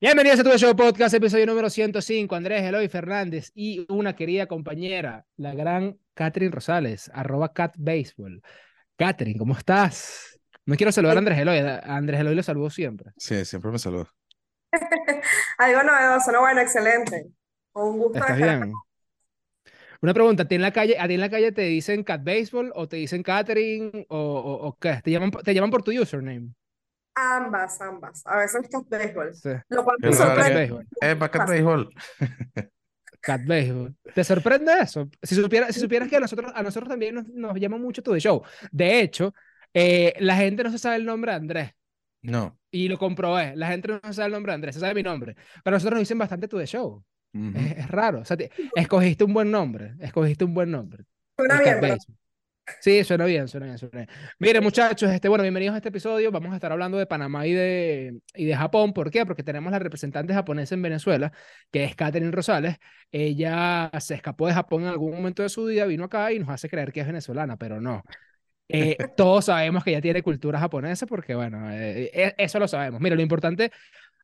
Bienvenidos a tu show podcast, episodio número 105. Andrés Eloy Fernández y una querida compañera, la gran Catherine Rosales, arroba catbaseball. Catherine, ¿cómo estás? No quiero saludar a Andrés Eloy, a Andrés Eloy lo saludo siempre. Sí, siempre me saluda. Algo novedoso, no, bueno, excelente. Un gusto ¿Estás estar bien? Una pregunta, ¿a ti en la calle, a ti en la calle te dicen Cat Baseball o te dicen Catherine o, o, o qué? ¿Te llaman, te llaman por tu username? Ambas, ambas. A veces está béisbol. Sí. Lo cual me Cat sorprende. Baseball. Eh, para Pasa. béisbol. Cat Baseball. ¿Te sorprende eso? Si supieras, si supieras que a nosotros, a nosotros también nos, nos llama mucho tu show. De hecho, eh, la gente no se sabe el nombre de Andrés. No. Y lo comprobé. La gente no sabe el nombre de Andrés, se sabe mi nombre. Pero nosotros nos dicen bastante tu show. Ujú. Es, es raro. O sea, te- escogiste un buen nombre. Escogiste un buen nombre. Suena bien, Cat. Sí, suena bien, suena bien, suena bien. Mire, muchachos, este, bueno, bienvenidos a este episodio. Vamos a estar hablando de Panamá y de, y de Japón. ¿Por qué? Porque tenemos la representante japonesa en Venezuela, que es Catherine Rosales. Ella se escapó de Japón en algún momento de su vida, vino acá y nos hace creer que es venezolana, pero no. Eh, todos sabemos que ella tiene cultura japonesa porque, bueno, eh, e- eso lo sabemos. Mira, lo importante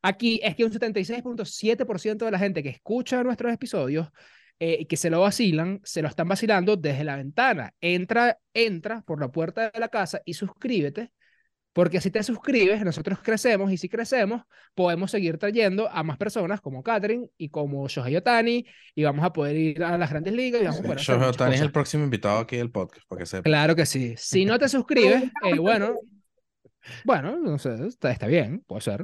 aquí es que un 76.7% de la gente que escucha nuestros episodios eh, que se lo vacilan, se lo están vacilando desde la ventana. Entra, entra por la puerta de la casa y suscríbete, porque si te suscribes, nosotros crecemos y si crecemos, podemos seguir trayendo a más personas como Catherine y como Shohei Otani y vamos a poder ir a las grandes ligas y vamos a poder hacer Shohei Ohtani es el próximo invitado aquí del podcast, para que sepa. Claro que sí. Si no te suscribes, eh, bueno, bueno, no sé, está, está bien, puede ser.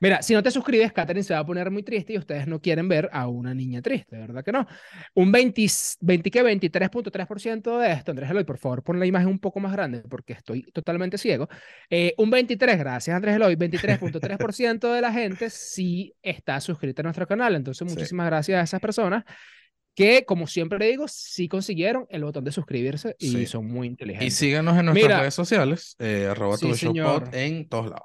Mira, si no te suscribes, Katherine se va a poner muy triste y ustedes no quieren ver a una niña triste, ¿verdad que no? Un 20, 20 ¿qué? 23.3% de esto, Andrés Eloy, por favor, pon la imagen un poco más grande porque estoy totalmente ciego. Eh, un 23, gracias Andrés Eloy, 23.3% de la gente sí está suscrita a nuestro canal. Entonces, Sí. muchísimas gracias a esas personas que, como siempre le digo, sí consiguieron el botón de suscribirse y Sí. son muy Y inteligentes. síganos en nuestras Mira. redes sociales, eh, arroba Sí, tu en todos lados.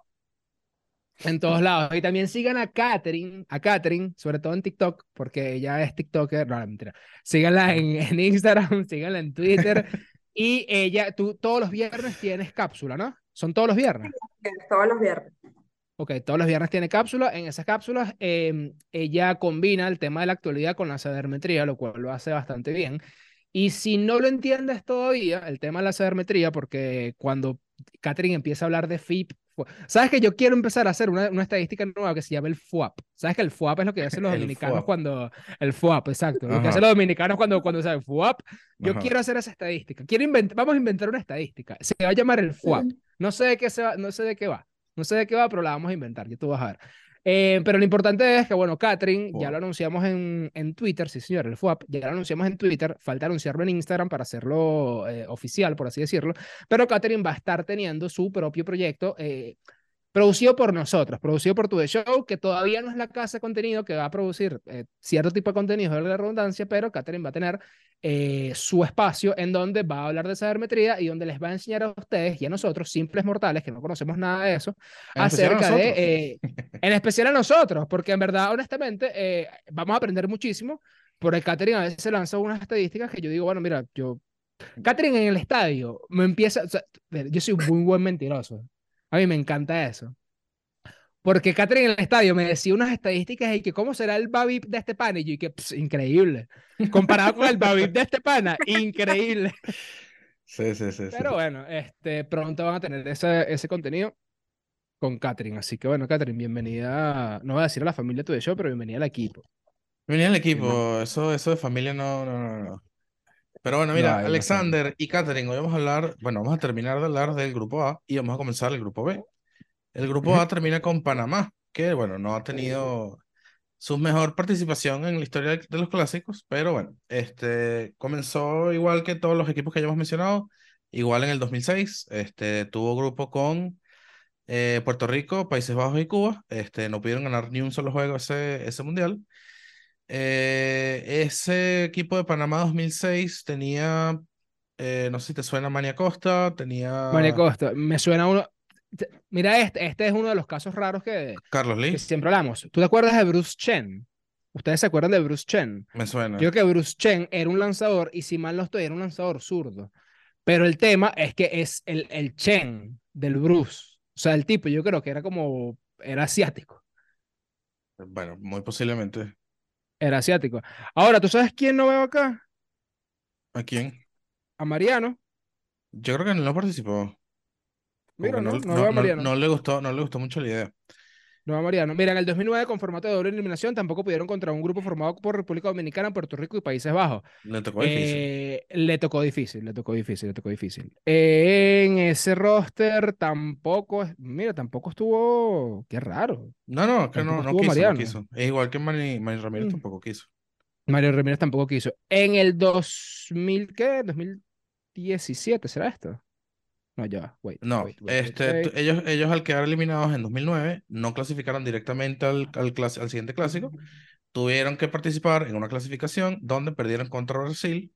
En todos lados. Y también sigan a Katherine, a Katherine, sobre todo en TikTok, porque ella es TikToker. No, mentira. Síganla en, en Instagram, síganla en Twitter. Y ella, tú todos los viernes tienes cápsula, ¿no? Son todos los viernes. Todos los viernes. Ok, todos los viernes tiene cápsula. En esas cápsulas, eh, ella combina el tema de la actualidad con la sabermetría, lo cual lo hace bastante bien. Y si no lo entiendes todavía, el tema de la sabermetría, porque cuando Catherine empieza a hablar de FIP, ¿sabes que yo quiero empezar a hacer una, una estadística nueva que se llama el FUAP? ¿Sabes que el FUAP es lo que hacen los dominicanos FUAP. cuando... El FUAP, exacto. Lo que hacen los dominicanos cuando, cuando saben FUAP. Yo Ajá. quiero hacer esa estadística. Quiero inventar, vamos a inventar una estadística. Se va a llamar el FUAP. No sé de qué se va, no sé de qué va. No sé de qué va, pero la vamos a inventar, ya tú vas a ver. Eh, pero lo importante es que, bueno, Catherine, ya lo anunciamos en, en Twitter, sí señor, el FUAP, ya lo anunciamos en Twitter, falta anunciarlo en Instagram para hacerlo eh, oficial, por así decirlo, pero Catherine va a estar teniendo su propio proyecto eh, producido por nosotros, producido por Tu The Show, que todavía no es la casa de contenido que va a producir eh, cierto tipo de contenido, de la redundancia, pero Catherine va a tener eh, su espacio en donde va a hablar de sabermetría y donde les va a enseñar a ustedes y a nosotros, simples mortales que no conocemos nada de eso, En acerca de, eh, en especial a nosotros, porque en verdad, honestamente, vamos a aprender muchísimo, porque Catherine a veces se lanza unas estadísticas que yo digo, bueno, mira, yo, Catherine en el estadio me empieza, o sea, yo soy un muy buen mentiroso, a mí me encanta eso. Porque Catherine en el estadio me decía unas estadísticas y que cómo será el Babip de este pana. Y yo, y que "Ps, increíble. Comparado con el Babip de este pana, increíble. Sí, sí, sí. sí. Pero bueno, este, pronto van a tener ese, ese contenido con Catherine. Así que bueno, Catherine, bienvenida. No voy a decir a la familia tu de show, pero bienvenida al equipo. Venía el equipo, eso, eso de familia no, no, no, no. Pero bueno, No mira, no Alexander y Catherine, hoy vamos a hablar, bueno, vamos a terminar de hablar del grupo A y vamos a comenzar el grupo B. El grupo A termina con Panamá, que bueno, no ha tenido su mejor participación en la historia de los clásicos, pero bueno, este comenzó igual que todos los equipos que hayamos mencionado, igual en el 2006, este tuvo grupo con eh, Puerto Rico, Países Bajos y Cuba, este no pudieron ganar ni un solo juego ese, ese mundial. Eh, ese equipo de Panamá 2006 tenía, eh, no sé si te suena Mania Costa, tenía María Costa, me suena uno. Mira, este, este es uno de los casos raros que, Carlos que Lee, siempre hablamos. ¿Tú te acuerdas de Bruce Chen? ¿Ustedes se acuerdan de Bruce Chen? me suena. Yo creo que Bruce Chen era un lanzador y si mal no estoy, era un lanzador zurdo. Pero el tema es que es el, el Chen del Bruce. O sea, el tipo yo creo que era como, era asiático. Bueno, muy posiblemente. Era asiático. Ahora, ¿tú sabes quién no veo acá? ¿A quién? A Mariano. Yo creo que no participó. Mira, no, no veo a no, Mariano. no le gustó, no le gustó mucho la idea. No a Mariano. Mira, en el 2009, con formato de doble eliminación, tampoco pudieron contra un grupo formado por República Dominicana, Puerto Rico y Países Bajos. Le tocó difícil. Eh, le tocó difícil, le tocó difícil, le tocó difícil. Eh, en ese roster tampoco, mira, tampoco estuvo, qué raro. No, no, que no, no quiso, no Mariano. quiso. Es igual que Manny Ramírez Mm. tampoco quiso. Mario Ramírez tampoco quiso. En el 2000, ¿qué? 2017, ¿será esto? No, ya, wait, No, wait, wait, wait, este, wait. ellos, ellos al quedar eliminados en 2009 no clasificaron directamente al, al, clas- al siguiente clásico. Tuvieron que participar en una clasificación donde perdieron contra Brasil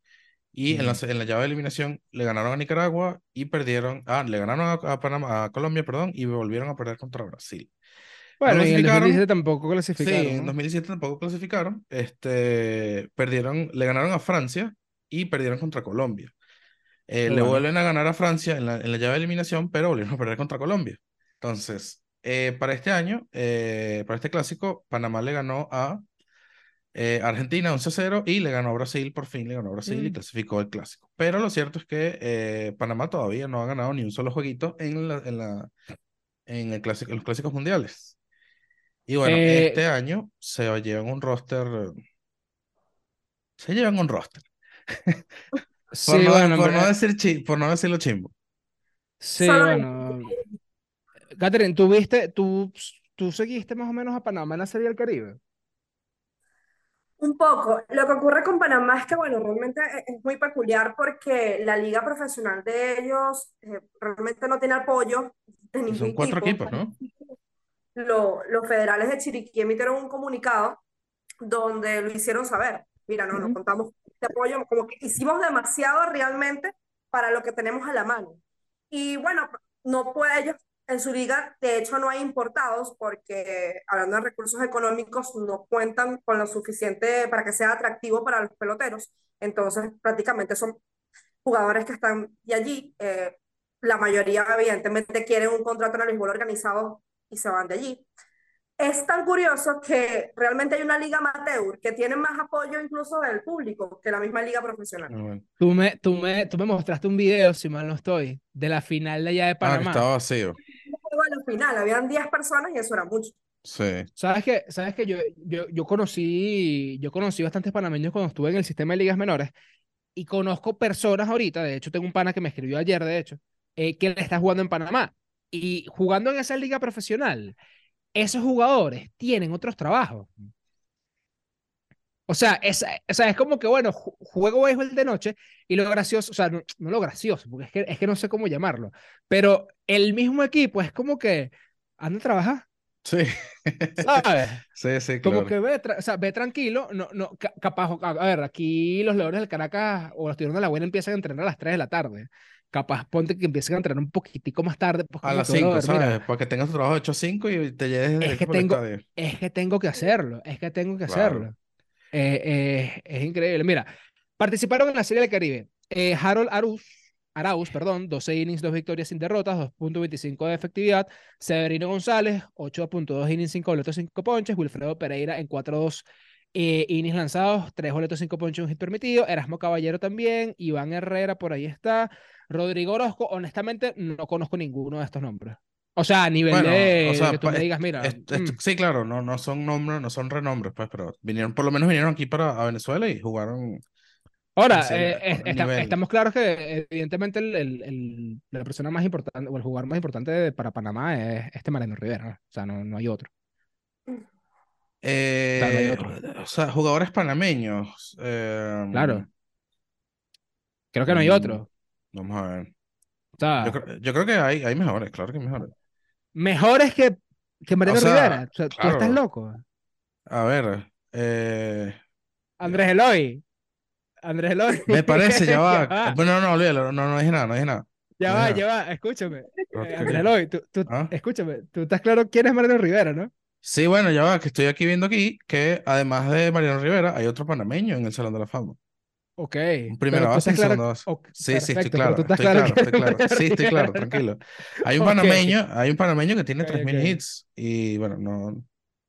y en la, en la llave de eliminación le ganaron a Nicaragua y perdieron, ah, le ganaron a, a Panamá, a Colombia, perdón, y volvieron a perder contra Brasil. No Bueno, en el clasificaron. 2017 tampoco Sí, clasificaron, en ¿no? 2017 tampoco clasificaron. Este, perdieron, le ganaron a Francia y perdieron contra Colombia. Eh, Qué le bueno. vuelven a ganar a Francia en la, en la llave de eliminación, pero volvieron a perder contra Colombia. Entonces, eh, para este año, eh, para este clásico, Panamá le ganó a eh, Argentina 11-0 y le ganó a Brasil, por fin le ganó a Brasil y Mm. clasificó el clásico. Pero lo cierto es que eh, Panamá todavía no ha ganado ni un solo jueguito en, la, en, la, en, el clásico, en los clásicos mundiales. Y bueno, Eh, este año se llevan un roster. Se llevan un roster. Por sí, no, bueno, por no decir chi- por no decirlo chimbo. sí, bueno. Catherine, ¿tú viste, tú, tú seguiste más o menos a Panamá en la Serie del Caribe? Un poco. Lo que ocurre con Panamá es que, bueno, realmente e- es muy peculiar porque la liga profesional de ellos eh, realmente no tiene apoyo de Y son ningún cuatro tipo. equipos, ¿no? Lo- los federales de Chiriquí emitieron un comunicado donde lo hicieron saber. Mira, no, no Ujú. contamos con apoyo, como que hicimos demasiado realmente para lo que tenemos a la mano. Y bueno, no puede ellos, en su liga, de hecho no hay importados porque, hablando de recursos económicos, no cuentan con lo suficiente para que sea atractivo para los peloteros. Entonces, prácticamente son jugadores que están de allí. eh, la mayoría, evidentemente, quieren un contrato en el béisbol organizado y se van de allí. Es tan curioso que realmente hay una liga amateur que tiene más apoyo incluso del público que la misma liga profesional. Ah, bueno. Tú me, tú me, tú me mostraste un video, si mal no estoy, de la final de allá de Ah, Panamá. estaba vacío. Al final habían 10 personas y eso era mucho. Sí. Sabes que, sabes que yo, yo, yo conocí, yo conocí bastantes panameños cuando estuve en el sistema de ligas menores y conozco personas ahorita, de hecho tengo un pana que me escribió ayer, de hecho, eh, que le está jugando en Panamá y jugando en esa liga profesional, esos jugadores tienen otros trabajos. O sea, es, o sea, es como que, bueno, ju- juego béisbol de noche y lo gracioso, o sea, no, no lo gracioso, porque es que, es que no sé cómo llamarlo, pero el mismo equipo es como que anda a trabajar, Sí. ¿sabes? Sí, sí, Como claro. que ve, o sea, ve tranquilo, no, no, ca- capaz, a a ver, aquí los Leones del Caracas o los Tiburones de la Buena empiezan a entrenar a las 3 de la tarde. Capaz, ponte que empiecen a entrenar un poquitico más tarde, pues A las que, 5, brother, mira, ¿sabes? Para que tengas tu trabajo de 8 a 5 y te llegues es que tengo, es que tengo que hacerlo, es que tengo que Claro. hacerlo. Eh, eh, es increíble. Mira, participaron en la Serie del Caribe. Eh, Harold Arauz, Arauz, perdón, 12 innings, 2 victorias sin derrotas, 2.25 de efectividad. Severino González, 8.2 innings, 5 boletos, 5 ponches. Wilfredo Pereira en 4.2 eh, innings lanzados, 3 boletos, 5 ponches, un hit permitido. Erasmo Caballero también. Iván Herrera por ahí está. Rodrigo Orozco, honestamente, no conozco ninguno de estos nombres. O sea, a nivel Bueno, de o sea, que tú pa- me digas, mira, mm, sí, claro, no, no son nombres, no son renombres, pues, pero vinieron, por lo menos vinieron aquí para a Venezuela y jugaron Ahora, así, eh, estamos claros que evidentemente el, el- el- la persona más importante o el jugador más importante de- para Panamá es este Mariano Rivera, ¿no? O sea, no, no hay otro. O sea, no hay Eh, otro. o sea, jugadores panameños. eh, Claro, creo que no hay mm, otro. Vamos a ver. Yo creo, yo creo que hay, hay mejores, claro que hay mejores. mejores que, que O Mariano sea, Rivera. O sea, tú estás loco. A ver, eh, Andrés Eloy. Andrés Eloy. me parece, ya va. Ya va, Bueno, no, olvídalo, no, no dije nada, no dije nada. ya no va, ya va. Escúchame. Eh, ¿qué Andrés? Eloy, tú, tú- ¿Ah? escúchame. Tú estás claro quién es Mariano Rivera, ¿no? Sí, bueno, ya va, que estoy aquí viendo aquí que además de Mariano Rivera hay otro panameño en el Salón de la Fama. Ok. Un tú base estás claro. segunda base. ok, Sí, sí, estoy perfecto, claro, tú estás estoy claro claro, que estoy claro. Sí, estoy claro, tranquilo. Hay un Ok. panameño, hay un panameño que tiene Ok, 3.000 ok. hits y bueno, no,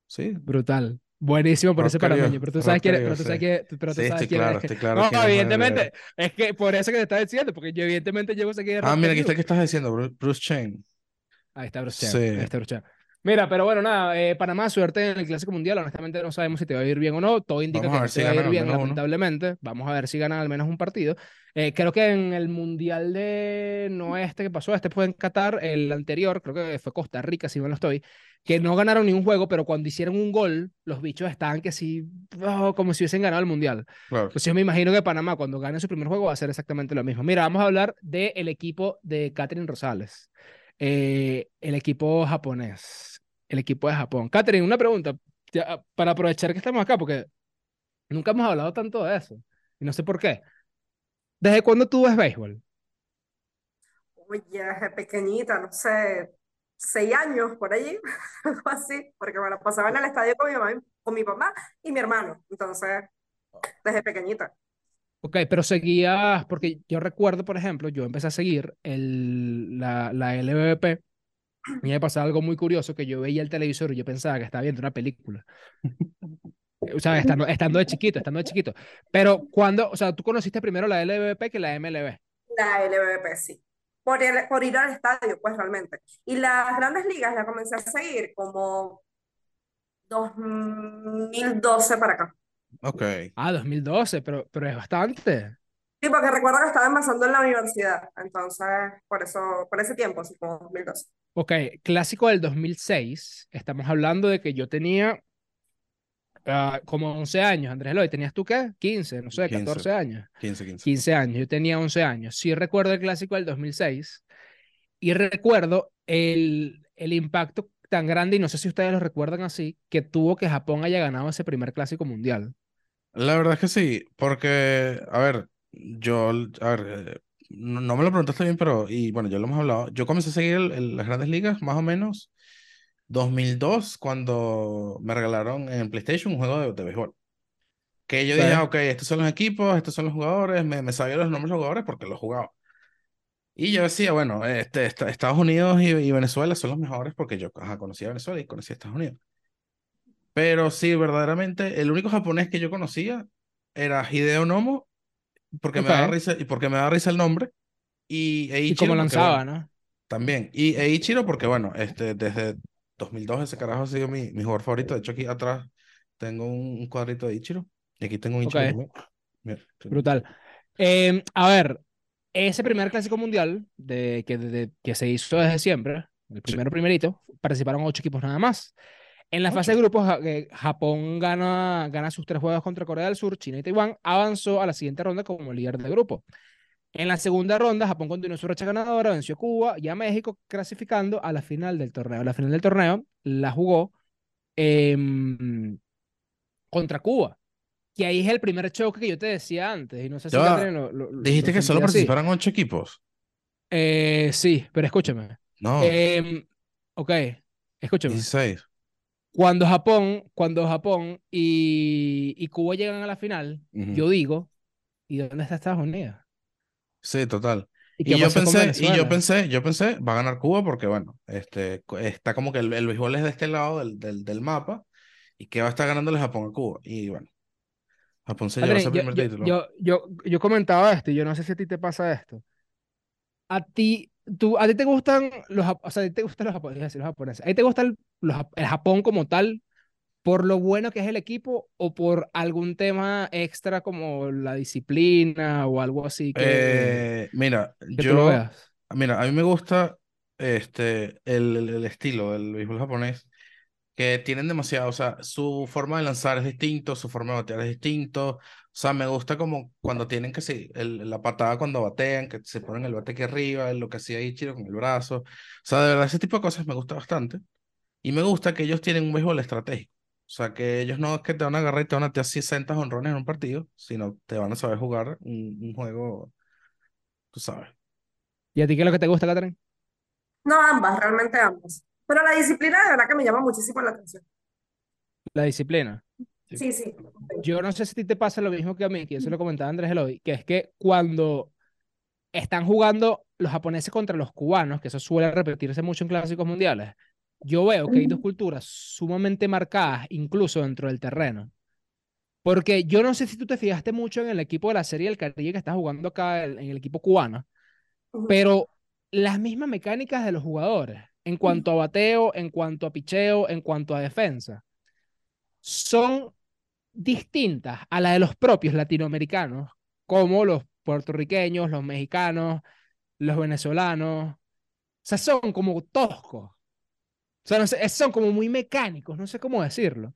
Sí. Brutal. Buenísimo por ese panameño, pero tú sabes quién, pero tú sabes sí. quién, pero tú Sí, sabes estoy quién claro, estoy claro No, evidentemente, es que por eso que te estaba diciendo, porque yo evidentemente llevo a seguir Ah, mira, aquí está que estás diciendo, Bru- Bruce Chain. Ahí está Bruce Sí. Chan, ahí está Bruce Chan. Mira, pero bueno, nada, eh, Panamá, suerte en el Clásico Mundial. Honestamente no sabemos si te va a ir bien o no. Todo indica Vamos que no ver te si va a ir bien, menos uno. lamentablemente. Vamos a ver si ganan al menos un partido. Eh, creo que en el Mundial de no este que pasó, este fue en Qatar, el anterior, creo que fue Costa Rica, si no lo estoy, que no ganaron ni un juego, pero cuando hicieron un gol, los bichos estaban que sí, oh, como si hubiesen ganado el Mundial. Claro. Entonces yo me imagino que Panamá cuando gane su primer juego va a hacer exactamente lo mismo. Mira, vamos a hablar del equipo de Catherine Rosales, Eh, el equipo japonés, el equipo de Japón. Catherine, una pregunta, ya, para aprovechar que estamos acá, porque nunca hemos hablado tanto de eso, y no sé por qué. ¿Desde cuándo tú ves béisbol? Oye, desde pequeñita, no sé, seis años por allí, algo así, porque me la pasaba en el estadio con mi mamá, con mi y mi hermano. Entonces, desde pequeñita. Ok, pero seguías, porque yo recuerdo, por ejemplo, yo empecé a seguir el, la, la LVP y me pasaba algo muy curioso que yo veía el televisor y yo pensaba que estaba viendo una película. O sea, estando, estando de chiquito, estando de chiquito. Pero cuando, o sea, tú conociste primero la LVP que la MLB. La LVP, sí. Por, el- por ir al estadio, pues realmente. Y las grandes ligas la comencé a seguir como 2012 para acá. Ok. Ah, 2012, pero, pero es bastante. Sí, porque recuerdo que estaba empezando en la universidad, entonces por eso, por ese tiempo, así como 2012. Ok, clásico del 2006. Estamos hablando de que yo tenía ah, como 11 años. Andrés Eloy, ¿tenías tú qué? 15, no sé, 15. 14 años. 15, 15. 15 años, yo tenía 11 años. Sí recuerdo el clásico del 2006 y recuerdo el, el impacto tan grande, y no sé si ustedes lo recuerdan así, que tuvo que Japón haya ganado ese primer clásico mundial. La verdad es que sí, porque, a ver, yo, a ver, eh, no, no me lo preguntaste bien, pero, y bueno, ya lo hemos hablado. Yo comencé a seguir el- el- las grandes ligas más o menos 2002, cuando me regalaron en PlayStation un juego de, de béisbol. Que yo dije, ah, ok, estos son los equipos, estos son los jugadores, me, me sabía los nombres de los jugadores porque los jugaba. Y yo decía, bueno, este, esta- Estados Unidos y, y Venezuela son los mejores porque yo ajá, conocía a Venezuela y conocía a Estados Unidos. Pero sí, verdaderamente, el único japonés que yo conocía era Hideo Nomo, porque me daba Ok. risa, y porque me daba risa el nombre, y Y Eiichiro, como porque, lanzaba, bueno, ¿no? también. Y Eiichiro, porque bueno, este, desde 2002 ese carajo ha sido mi, mi jugador favorito. De hecho, aquí atrás tengo un, cuadrito de Eiichiro, y aquí tengo un Eiichiro Ok. también. Mira, Brutal. Eh, a ver, ese primer clásico mundial de, que, de- que se hizo desde siempre, el Sí. primero primerito, participaron ocho equipos nada más. En la fase de grupos, eh, Japón gana, gana sus tres juegos contra Corea del Sur, China y Taiwán, avanzó a la siguiente ronda como líder de grupo. En la segunda ronda, Japón continuó su racha ganadora, venció a Cuba y a México, clasificando a la final del torneo. La final del torneo la jugó em, contra Cuba, que ahí es el primer choque que yo te decía antes, y no sé si lo, lo- lo Dijiste que solo participaron ocho equipos. Eh, sí, pero escúchame. No, Em, ok, escúchame. 16. Cuando Japón, cuando Japón y, y Cuba llegan a la final, Ujú. yo digo, ¿y dónde está Estados Unidos? Sí, total. ¿Y Y yo pensé, y yo pensé, yo pensé, va a ganar Cuba porque, bueno, este, está como que el, el béisbol es de este lado del, del, del mapa y que va a estar ganándole Japón a Cuba. Y bueno, Japón se lleva ese primer yo, título. yo, yo, yo comentaba esto y yo no sé si a ti te pasa esto. A ti, tú, a ti te gustan los, o sea, a ti te gustan los japoneses, los japoneses. ¿A ti te gusta el, los el Japón como tal por lo bueno que es el equipo o por algún tema extra como la disciplina o algo así que, Eh, mira, que tú lo yo, veas? mira, a mí me gusta este, el, el, el estilo del béisbol japonés, que tienen demasiado, o sea, su forma de lanzar es distinto, su forma de batear es distinto, o sea, me gusta como cuando tienen que sí, el, la patada cuando batean, que se ponen el bate aquí arriba, lo que hacía Ichiro con el brazo, o sea, de verdad ese tipo de cosas me gusta bastante, y me gusta que ellos tienen un béisbol estratégico, o sea, que ellos no es que te van a agarrar y te van a tirar 60 honrones en un partido, sino te van a saber jugar un, un juego, tú sabes. ¿Y a ti qué es lo que te gusta, Catherine? No, ambas, realmente ambas. Pero la disciplina de verdad que me llama muchísimo la atención. La disciplina. Sí, sí. Yo no sé si a ti te pasa lo mismo que a mí, que yo se lo comentaba a Andrés Eloy, que es que cuando están jugando los japoneses contra los cubanos, que eso suele repetirse mucho en clásicos mundiales, yo veo que hay dos culturas sumamente marcadas, incluso dentro del terreno. Porque yo no sé si tú te fijaste mucho en el equipo de la Serie del Caribe que está jugando acá, en el equipo cubano, pero las mismas mecánicas de los jugadores, en cuanto a bateo, en cuanto a picheo, en cuanto a defensa, son distintas a la de los propios latinoamericanos, como los puertorriqueños, los mexicanos, los venezolanos. O sea, son como toscos. O sea, no sé, son como muy mecánicos, no sé cómo decirlo.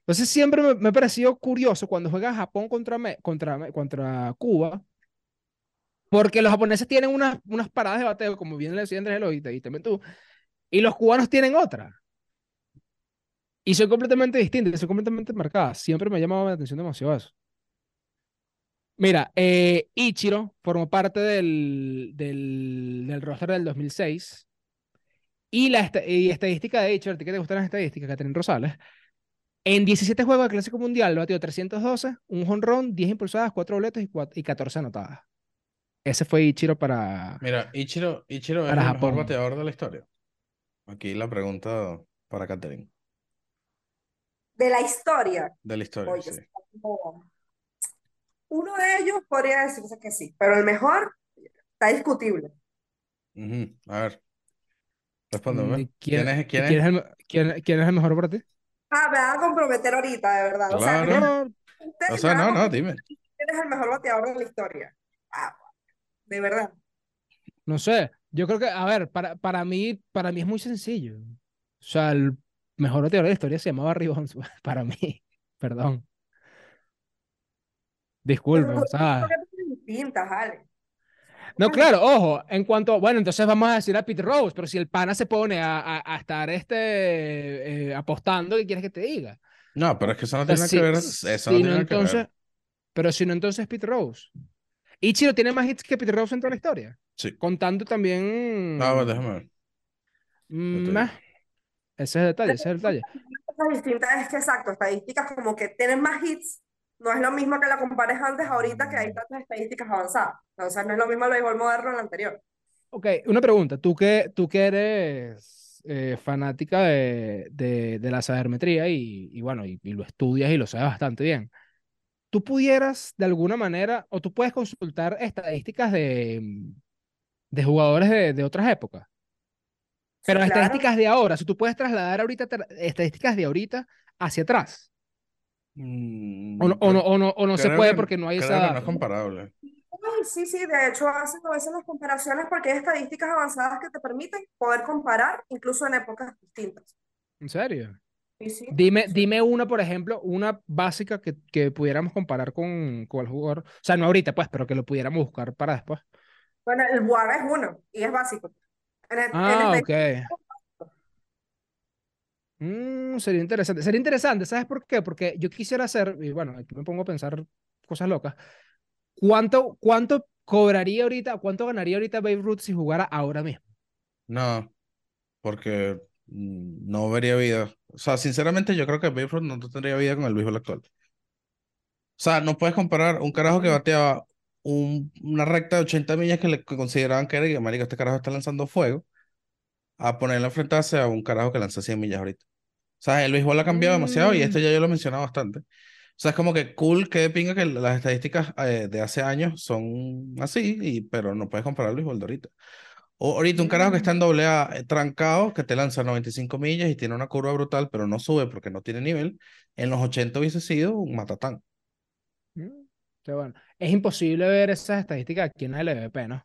Entonces siempre me, me ha parecido curioso cuando juega Japón contra, contra, contra Cuba, porque los japoneses tienen unas, unas paradas de bateo, como bien le decía Andrés Eloy, y también tú, y los cubanos tienen otra. Y son completamente distintas, son completamente marcadas. Siempre me ha llamado la atención demasiado eso. Mira, eh, Ichiro formó parte del, del, del roster del 2006. Y la y estadística de Ichiro, ¿a ti que te gustan las estadísticas, Catherine Rosales? En 17 juegos de Clásico Mundial, batió 312, un jonrón, 10 impulsadas, 4 boletos y, y 14 anotadas. Ese fue Ichiro para. Mira, Ichiro, Ichiro es el mejor bateador de la historia. Aquí la pregunta para Catherine. De la historia. De la historia, sí. Uno de ellos podría decirse que sí, pero el mejor está discutible. A ver. Respóndeme. ¿Quién, es, quién, es? el, quién, es el mejor para ti? Ah, me van a comprometer ahorita, de verdad. O sea, no, o sea, no, no, dime. ¿Quién es el mejor bateador de la historia? Ah, de verdad. No sé, yo creo que, a ver, para, para, mí, para mí es muy sencillo. O sea, el mejor bateador de la historia se llamaba Barry para mí. Perdón. Disculpen, ¿sabes? No, claro, ojo, en cuanto, bueno, entonces vamos a decir a Pete Rose, pero si el pana se pone a, a, estar este, eh, apostando, ¿qué quieres que te diga? No, pero es que eso no tiene que ver, eso no tiene entonces, que ver. Pero si no, entonces Pete Rose. Ichiro tiene más hits que Pete Rose en toda la historia. Sí. Contando también... No, pues déjame ver. Mm, ese es el detalle, ese es el detalle. La distinta es que, exacto, estadísticas como que tienen más hits no es lo mismo que la compares antes, ahorita que hay tantas estadísticas avanzadas. O sea, no es lo mismo el béisbol moderno en el anterior. Ok, una pregunta. Tú que, tú que eres eh, fanática de, de, de, la sabermetría y, y bueno, y, lo estudias y lo sabes bastante bien, ¿tú pudieras de alguna manera, o tú puedes consultar estadísticas de, de jugadores de, de otras épocas? Pero estadísticas de ahora, si tú puedes trasladar ahorita estadísticas de ahorita hacia atrás. Mm, o, no, o, no, o, no, o no se puede porque no hay esa... no es comparable. Sí, sí, de hecho hacen a veces las comparaciones porque hay estadísticas avanzadas que te permiten poder comparar incluso en épocas distintas. ¿En serio? Sí, sí. Dime, dime una, por ejemplo, una básica que, que pudiéramos comparar con, con el jugador. O sea, no ahorita, pues, pero que lo pudiéramos buscar para después. Bueno, el WAR es uno y es básico. ah, ok. Mm, sería interesante. Sería interesante, ¿sabes por qué? Porque yo quisiera hacer, y bueno, aquí me pongo a pensar cosas locas. ¿Cuánto, cuánto cobraría ahorita, cuánto ganaría ahorita Babe Ruth si jugara ahora mismo? No, porque no vería vida. O sea, sinceramente yo creo que Ruth no tendría vida con el béisbol actual. O sea, no puedes comparar un carajo que bateaba un, una recta de 80 millas que le consideraban que era y que, este carajo está lanzando fuego a ponerlo enfrentarse a un carajo que lanza 100 millas ahorita. O sea, el béisbol ha cambiado demasiado y esto ya yo lo he mencionado bastante. O sea, es como que cool que pinga que las estadísticas eh, de hace años son así, y, pero no puedes comparar el béisbol de ahorita. O ahorita un carajo que está en doble A eh, trancado, que te lanza 95 millas y tiene una curva brutal, pero no sube porque no tiene nivel, en los 80 hubiese sido un matatán. Mm, qué bueno. Es imposible ver esas estadísticas aquí en la LVP, ¿no?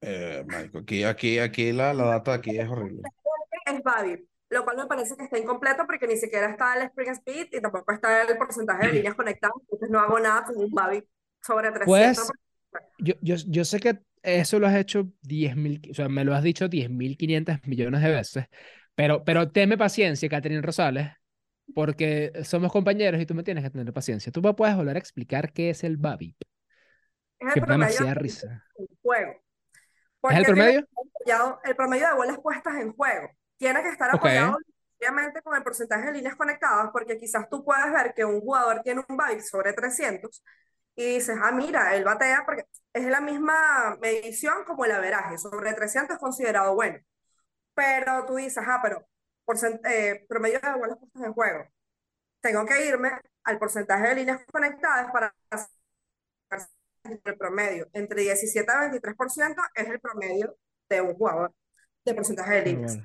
Eh, aquí, aquí, aquí la, la data aquí es horrible. Es Babi, lo cual me parece que está incompleto porque ni siquiera está el Spring Speed y tampoco está el porcentaje de líneas conectadas, entonces no hago nada con un Babi sobre 300. Pues, yo, yo, yo sé que eso lo has hecho 10 mil, o sea, me lo has dicho 10.500 millones de veces, pero, pero teme paciencia, Catherine Rosales, porque somos compañeros y tú me tienes que tener paciencia. Tú me puedes volver a explicar qué es el Babi. Es el demasiada risa. Juego. ¿Es el promedio? el promedio de bolas puestas en juego. Tiene que estar apoyado obviamente con el porcentaje de líneas conectadas, porque quizás tú puedes ver que un jugador tiene un byte sobre 300 y dices, ah, mira, él batea, porque es la misma medición como el averaje, sobre 300 es considerado bueno. Pero tú dices, ah, pero eh, promedio de bolas puestas en juego, tengo que irme al porcentaje de líneas conectadas para el promedio. Entre 17 a 23% es el promedio de un jugador de porcentaje de líneas.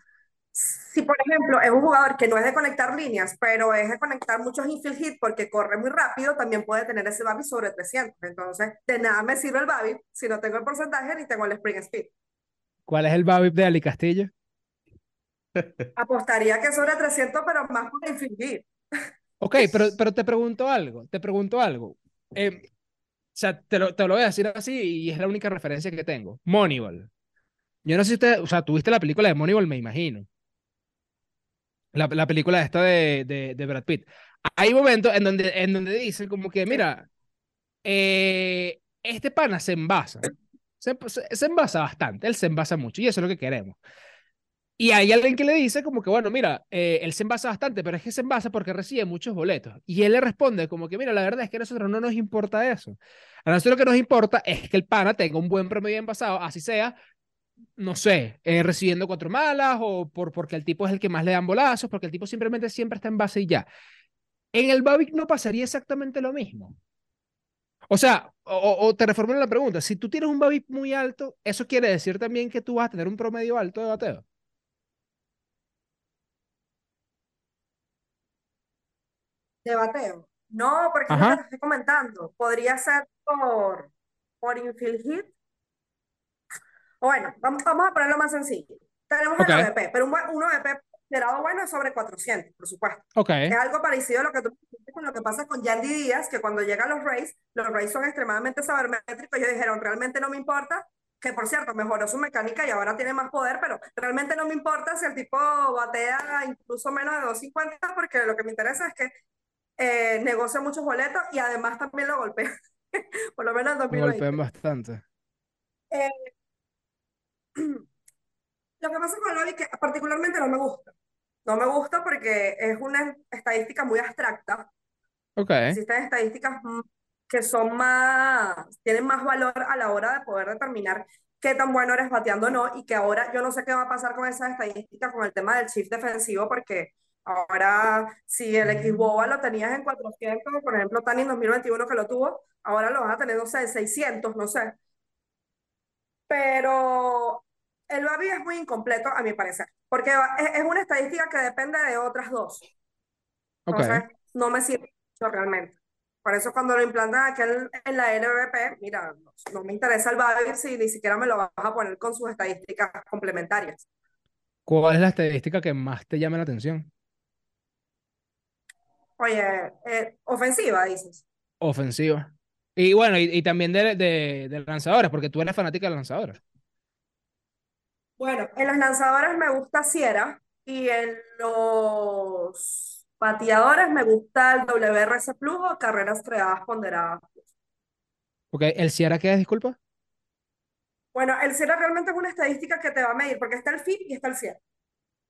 Si, por ejemplo, es un jugador que no es de conectar líneas, pero es de conectar muchos infield hit porque corre muy rápido, también puede tener ese BABI sobre 300. Entonces, de nada me sirve el BABI si no tengo el porcentaje ni tengo el spring speed. ¿Cuál es el BABI de Ali Castillo? Apostaría que sobre 300, pero más por infield hit. Ok, pero, pero te pregunto algo, te pregunto algo. Eh, o sea, te lo, te lo voy a decir así y es la única referencia que tengo. Moneyball. Yo no sé si usted, o sea, tuviste la película de Moneyball, me imagino. La, la película esta de, de, Brad Pitt. Hay momentos en donde, en donde dicen como que, mira, eh, este pana se envasa. Se, se, envasa bastante, él se envasa mucho y eso es lo que queremos. Y hay alguien que le dice como que, bueno, mira, eh, él se envasa bastante, pero es que se envasa porque recibe muchos boletos. Y él le responde como que, mira, la verdad es que a nosotros no nos importa eso. A nosotros lo que nos importa es que el pana tenga un buen promedio envasado, así sea no sé, eh, recibiendo cuatro malas o por, porque el tipo es el que más le dan bolazos, porque el tipo simplemente siempre está en base y ya. En el Babic no pasaría exactamente lo mismo. O sea, o, te reformulo la pregunta, si tú tienes un Babic muy alto, ¿eso quiere decir también que tú vas a tener un promedio alto de bateo? De bateo. No, porque no te estoy comentando. Podría ser por, por infield hit bueno, vamos, vamos a ponerlo más sencillo. Tenemos el OVP, pero un, un OVP considerado bueno es sobre 400, por supuesto. Okay. Es algo parecido a lo que tú con lo que pasa con Yandy Díaz, que cuando llegan los Rays, los Rays son extremadamente sabermétricos. Ellos dijeron, realmente no me importa, que por cierto, mejoró su mecánica y ahora tiene más poder, pero realmente no me importa si el tipo batea incluso menos de 250, porque lo que me interesa es que eh, negocia muchos boletos y además también lo golpea. por lo menos en 2020. Golpean bastante. Eh, lo que pasa con es que particularmente no me gusta. No me gusta porque es una estadística muy abstracta. Okay. Existen estadísticas que son más, tienen más valor a la hora de poder determinar qué tan bueno eres bateando o no, y que ahora yo no sé qué va a pasar con esas estadísticas, con el tema del shift defensivo, porque ahora si el Xboba lo tenías en 400, por ejemplo, Tani en 2021 que lo tuvo, ahora lo vas a tener, no sé, en 600, no sé. Pero el BABI es muy incompleto, a mi parecer, porque es, una estadística que depende de otras dos. Entonces, no me sirve realmente. Por eso cuando lo implantan aquí en, la LVP, mira, no, me interesa el BABI si ni siquiera me lo vas a poner con sus estadísticas complementarias. ¿Cuál es la estadística que más te llama la atención? Oye, eh, ofensiva, dices. Ofensiva. Y bueno, y, también de, de, de, lanzadores, porque tú eres fanática de lanzadores. Bueno, en los lanzadores me gusta Sierra y en los bateadores me gusta el WRC Plus o carreras creadas ponderadas. Ok, ¿el Sierra qué es, disculpa? Bueno, el Sierra realmente es una estadística que te va a medir, porque está el FIP y está el Sierra.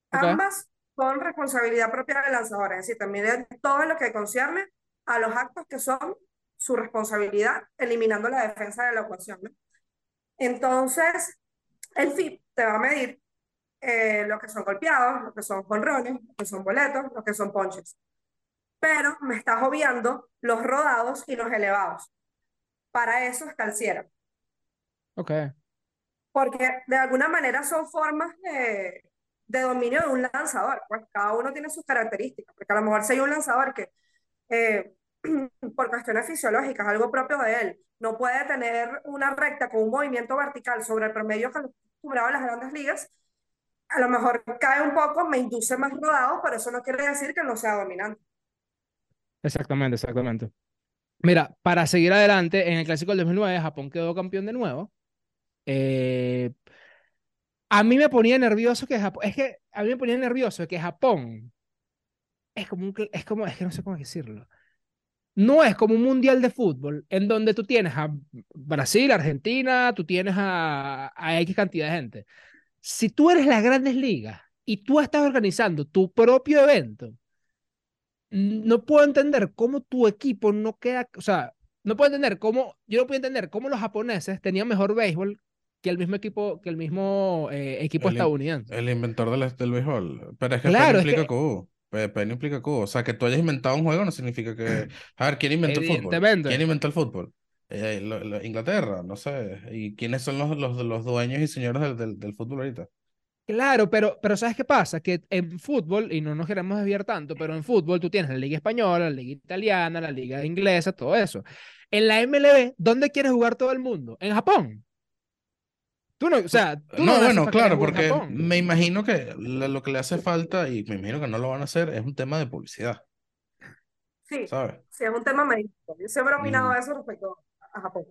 Ambas son responsabilidad propia del lanzador, es decir, también todo lo que concierne a los actos que son su responsabilidad, eliminando la defensa de la ecuación. Entonces, el FIP te va a medir eh, lo que son golpeados, lo que son jonrones, lo que son boletos, lo que son ponches. Pero me estás obviando los rodados y los elevados. Para eso está el cierre. Ok. Porque de alguna manera son formas de, de dominio de un lanzador. Pues cada uno tiene sus características. Porque a lo mejor si hay un lanzador que eh, por cuestiones fisiológicas, algo propio de él, no puede tener una recta con un movimiento vertical sobre el promedio acostumbrado a las grandes ligas, a lo mejor cae un poco, me induce más rodado, pero eso no quiere decir que no sea dominante. Exactamente, exactamente. Mira, para seguir adelante, en el Clásico del 2009, Japón quedó campeón de nuevo. Eh, a mí me ponía nervioso que Japón, es que a mí me ponía nervioso que Japón es como un, es como, es que no sé cómo decirlo no es como un mundial de fútbol en donde tú tienes a Brasil, Argentina, tú tienes a, a X cantidad de gente. Si tú eres las grandes ligas y tú estás organizando tu propio evento, no puedo entender cómo tu equipo no queda, o sea, no puedo entender cómo, yo no puedo entender cómo los japoneses tenían mejor béisbol que el mismo equipo, que el mismo eh, equipo El, estadounidense. el inventor del, del béisbol. Pero es que Claro, implica que. P, P no implica Q. O sea, que tú hayas inventado un juego no significa que... A ver, ¿quién inventó el fútbol? ¿Quién inventó el fútbol? Eh, lo- lo- Inglaterra, no sé. ¿Y quiénes son los, los, los dueños y señores del, del, del fútbol ahorita? Claro, pero, pero ¿sabes qué pasa? Que en fútbol, y no nos queremos desviar tanto, pero en fútbol tú tienes la liga española, la liga italiana, la liga inglesa, todo eso. En la MLB, ¿dónde quieres jugar todo el mundo? En Japón. Tú no, o sea, tú No, bueno, claro, porque me imagino que lo, que le hace falta, y me imagino que no lo van a hacer, es un tema de publicidad, Sí, ¿sabes? sí, es un tema médico. Yo siempre he opinado Ujú. eso respecto a Japón.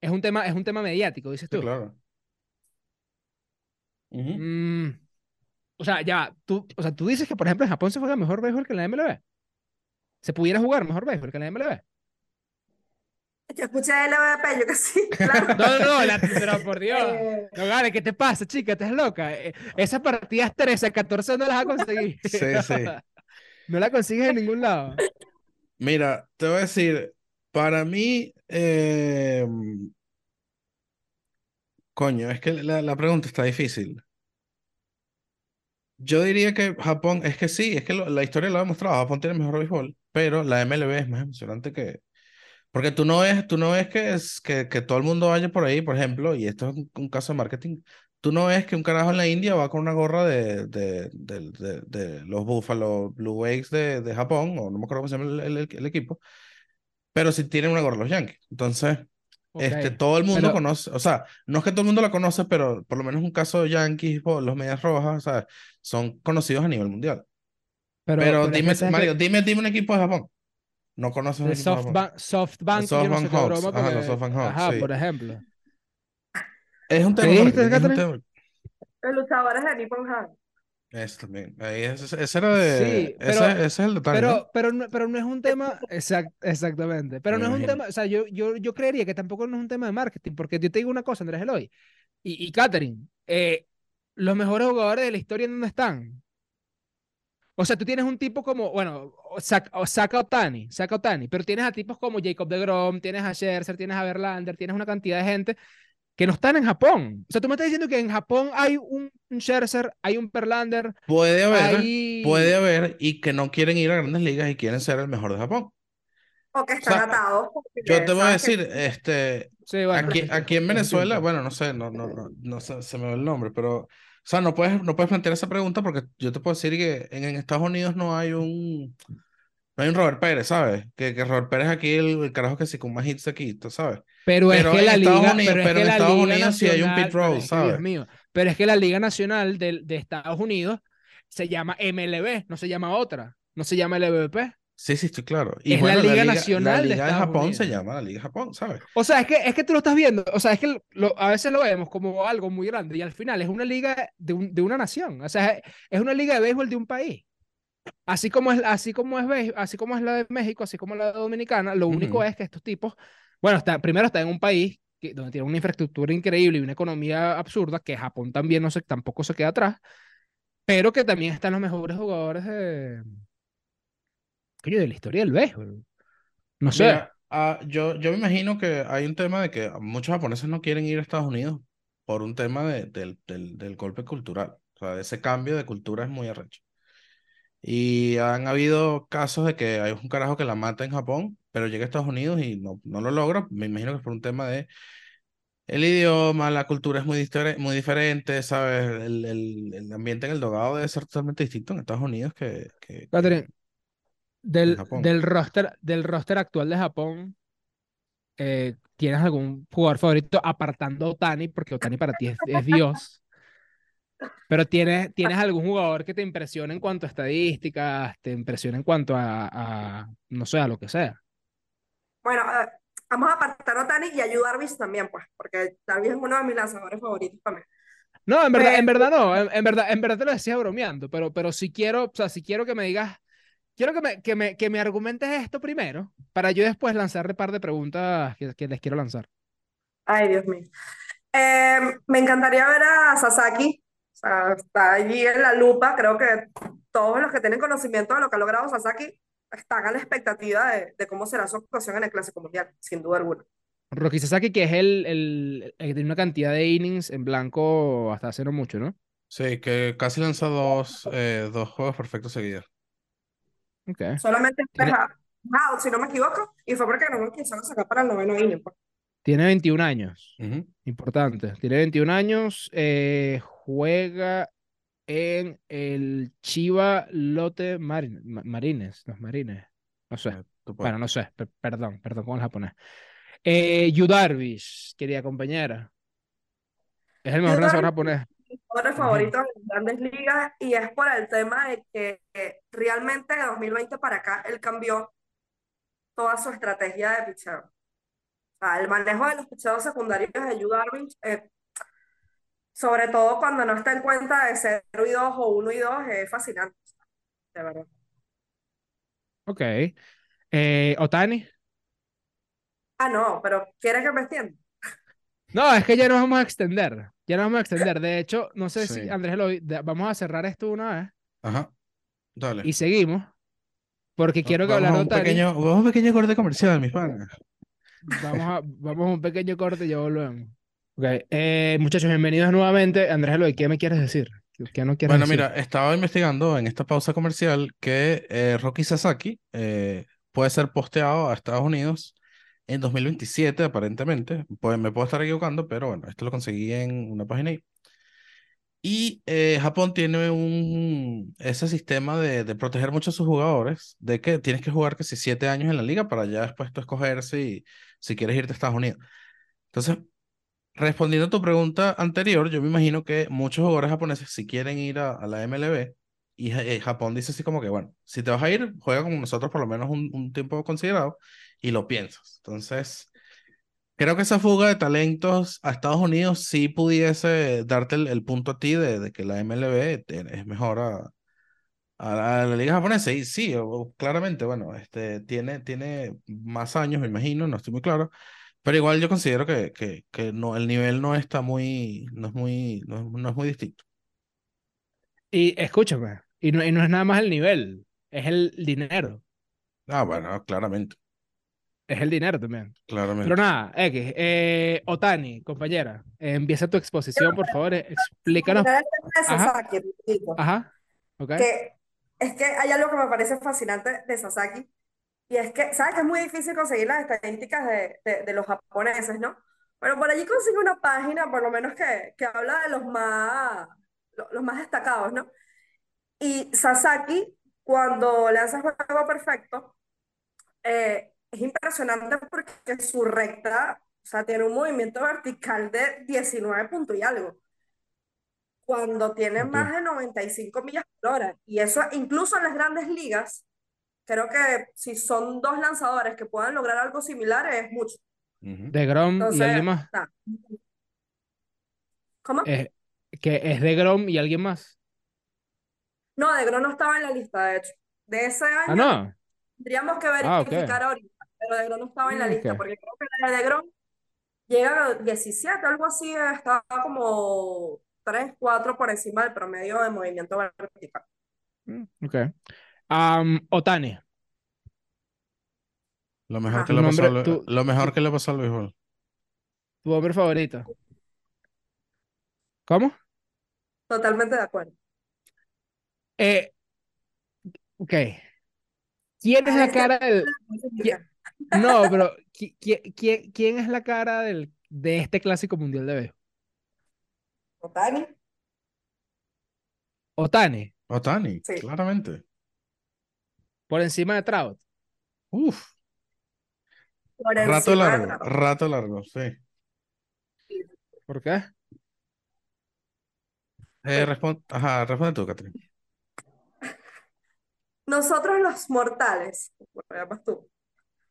Es un tema, es un tema mediático, dices Sí, tú. claro. Mm, o sea, ya, tú, o sea, tú dices que, por ejemplo, en Japón se juega mejor béisbol que en la MLB. Se pudiera jugar mejor béisbol que en la MLB. Yo escuché yo que sí, claro. No, no, no, la- pero por Dios. Eh, No, Gale, ¿qué te pasa, chica? ¿Estás loca? Eh, Esas partidas 13, 14 no las vas a conseguir. Sí, sí. No la consigues en ningún lado. Mira, te voy a decir, para mí, eh, coño, es que la, la pregunta está difícil. Yo diría que Japón, es que sí, es que lo- la historia lo ha demostrado, Japón tiene mejor béisbol, pero la MLB es más emocionante que... Porque tú no ves, tú no ves que, es, que, que todo el mundo vaya por ahí, por ejemplo, y esto es un, un caso de marketing, tú no ves que un carajo en la India va con una gorra de, de, de, de- de los Buffalo Blue Waves de, de Japón, o no me acuerdo cómo se llama el, el- el equipo, pero sí tienen una gorra los Yankees. Entonces, este, todo el mundo Pero- conoce, o sea, no es que todo el mundo la conoce, pero por lo menos un caso de Yankees, o los Medias Rojas, o sea, son conocidos a nivel mundial. Pero, Pero, dime, Mario, dime, dime un equipo de Japón. No conoces Japón. SoftBank, SoftBank, SoftBank qué ajá, los SoftBank ajá, sí. por ejemplo. Es un ¿Qué tema marketing, es un Catherine? tema- los luchadores de Nippon Han. Es también. Ahí ese, ese era de. Sí, pero- ese, ese es el detalle, ¿no? Pero, pero, no, pero no es un tema, exact- exactamente, pero no es un tema, o sea, yo, yo, yo creería que tampoco no es un tema de marketing, porque yo te digo una cosa, Andrés Eloy, y, y Catherine, eh, los mejores jugadores de la historia, ¿en dónde están? O sea, tú tienes un tipo como, bueno, o o Saka Otani, Saka Otani, pero tienes a tipos como Jacob de Grom, tienes a Scherzer, tienes a Verlander, tienes una cantidad de gente que no están en Japón. O sea, tú me estás diciendo que en Japón hay un, un Scherzer, hay un Verlander, Puede haber, hay... puede haber, y que no quieren ir a grandes ligas y quieren ser el mejor de Japón. O que están sea, atados. Yo te voy a sabes que- decir, este, Sí, bueno, aquí, aquí en Venezuela, bueno, no sé, no, no, no, no sé, se me va el nombre, pero, o sea, no puedes, no puedes plantear esa pregunta porque yo te puedo decir que en, en Estados Unidos no hay un, no hay un Robert Pérez, ¿sabes? Que, que Robert Pérez aquí, el, el carajo que sí con más hits aquí, ¿tú sabes? Pero es Pero que en la Estados liga, Unidos- pero es pero que en Estados liga Unidos sí hay un nacional, Pete Rose, es que, Dios ¿sabes? mío, pero es que la liga nacional del- de, Estados Unidos se llama MLB, no se llama otra, no se llama LVP. Sí, sí, estoy claro. Y Es la bueno, Liga la Nacional de Liga de Estados Japón se Unidos. llama la Liga de Japón, ¿sabes? O sea, es que, es que tú lo estás viendo, o sea, es que lo- a veces lo vemos como algo muy grande y al final es una liga de, un- de una nación, o sea, es, es una liga de béisbol de un país. Así como es, así como es, así como es la de México, así como la de Dominicana, lo único Ujú. es que estos tipos, bueno, está, primero está en un país que, donde tiene una infraestructura increíble y una economía absurda, que Japón también no se, tampoco se queda atrás, pero que también están los mejores jugadores de, coño, de la historia del béisbol. No sé. Mira, ah, yo, yo me imagino que hay un tema de que muchos japoneses no quieren ir a Estados Unidos por un tema de- del, del, del golpe cultural. O sea, ese cambio de cultura es muy arrecho. Y han habido casos de que hay un carajo que la mata en Japón, pero llega a Estados Unidos y no, no lo logra. Me imagino que es por un tema de el idioma, la cultura es muy, muy diferente, ¿sabes? El, el, el ambiente en el dogado debe ser totalmente distinto en Estados Unidos que, que- Catherine, del, del roster, del roster actual de Japón, eh, ¿tienes algún jugador favorito apartando a Otani? Porque Otani para ti es, es Dios. Pero ¿tienes, ¿tienes algún jugador que te impresione en cuanto a estadísticas, te impresione en cuanto a, a, no sé, a lo que sea? Bueno, eh, vamos a apartar a Otani y a Yu Darvish también, pues, porque Darvish es uno de mis lanzadores favoritos también. No, en verdad, en verdad no, en, en verdad, en verdad te lo decía bromeando, pero, pero si quiero, o sea, si quiero que me digas, quiero que me, que me, que me argumentes esto primero, para yo después lanzarle un par de preguntas que, que les quiero lanzar. Ay, Dios mío. Eh, me encantaría ver a Sasaki. O sea, está allí en la lupa. Creo que todos los que tienen conocimiento de lo que ha logrado Sasaki están a la expectativa de, de cómo será su actuación en el Clásico Mundial, sin duda alguna. Rocky Sasaki, que es el, el, el que tiene una cantidad de innings en blanco hasta hace no mucho, ¿no? Sí, que casi lanzó dos, eh, dos juegos perfectos seguidos. Ok. Solamente fue out, si no me equivoco, y fue porque no lo quisieron sacar para el noveno inning. pues. tiene 21 años. Importante. Tiene 21 años. eh, juega en el Chiva Ma- Marines. Los Marines. No sé. Eh, puedes. Bueno, no sé. per- perdón, perdón con el japonés. Eh, querida compañera. Es el mejor lanzador japonés. Jugadores favoritos en grandes ligas y es por el tema de que eh, realmente de 2020 para acá él cambió toda su estrategia de picheo. El manejo de los picheos secundarios de Yu Darvish, eh, sobre todo cuando no está en cuenta de 0 y 2 o 1 y 2, es fascinante, de verdad. Ok. Eh, Otani. Ah, no, pero ¿quieres que me extienda? No, es que ya nos vamos a extender. Ya nos vamos a extender. De hecho, no sé si Sí. Andrés lo de- vamos a cerrar esto una vez Ajá. Dale. y seguimos. Porque quiero que hablar un pequeño, vamos a un pequeño corte comercial, mis panas. Vamos a, vamos a un pequeño corte y ya volvemos. Ok, eh, muchachos, bienvenidos nuevamente. Andrés Eloy, ¿qué me quieres decir? ¿Qué, qué no quieres Bueno, decir? mira, estaba investigando en esta pausa comercial que eh, Rocky Sasaki eh, puede ser posteado a Estados Unidos en 2027, aparentemente. Pues me puedo estar equivocando, pero bueno, esto lo conseguí en una página ahí. Y eh, Japón tiene un, ese sistema de, de proteger mucho a sus jugadores, de que tienes que jugar que si siete años en la liga para ya después tú escoger si, si quieres irte a Estados Unidos. Entonces, respondiendo a tu pregunta anterior, yo me imagino que muchos jugadores japoneses si quieren ir a, a la MLB y Ja- eh, Japón dice así como que, bueno, si te vas a ir, juega con nosotros por lo menos un, un tiempo considerado y lo piensas. Entonces, creo que esa fuga de talentos a Estados Unidos sí pudiese darte el, el punto a ti de, de que la MLB es mejor a, a la, a la liga japonesa. Y sí, o- claramente, bueno, este, tiene, tiene más años, me imagino, no estoy muy claro. Pero igual yo considero que, que, que no, el nivel no está muy, no es muy, no, es- no es muy distinto. Y escúchame, y no, y no es nada más el nivel, es el dinero. Ah, bueno, claramente, Es el dinero también. Pero claramente. nada, X. Eh, Otani, compañera, eh, empieza tu exposición, por favor. eh, Explícanos. Ajá, Sasaki, ajá. Ok. que es que hay algo que me parece fascinante de Sasaki, y es que, ¿sabes que es muy difícil conseguir las estadísticas de, de, de los japoneses, ¿no? Pero por allí consigo una página, por lo menos que, que habla de los más, lo- los más destacados, ¿no? Y Sasaki, cuando lanza juego perfecto, eh, es impresionante porque su recta, o sea, tiene un movimiento vertical de 19 puntos y algo, cuando tiene más de 95 millas por hora. Y eso, incluso en las grandes ligas, creo que si son dos lanzadores que puedan lograr algo similar, es mucho. De Grom y alguien más. ¿Cómo? Eh, que es de Grom y alguien más. No, De Grom no estaba en la lista, de hecho. De ese Ah, año no. tendríamos que Ah, verificar ahorita, pero De Grom no estaba en la lista, porque creo que la de Grom llega a 17, algo así, estaba como 3, 4 por encima del promedio de movimiento vertical. Mm, Ok. Am, Otani, Lo mejor Ajá. que le pasó nombre, tu, lo mejor que le pasó al béisbol. tu hombre favorito. ¿Cómo? Totalmente de acuerdo. Eh, ok. ¿Quién es A la cara del... No, pero qui- qui- quién, quién es la cara del, de este clásico mundial de béisbol? Otani, Otani, Otani, sí. claramente. por encima de Trout. Uf, Por rato de largo, rato largo, sí. ¿Por qué? Eh, Bueno, respon- Ajá, responde tú, Catherine. nosotros los mortales, bueno, tú,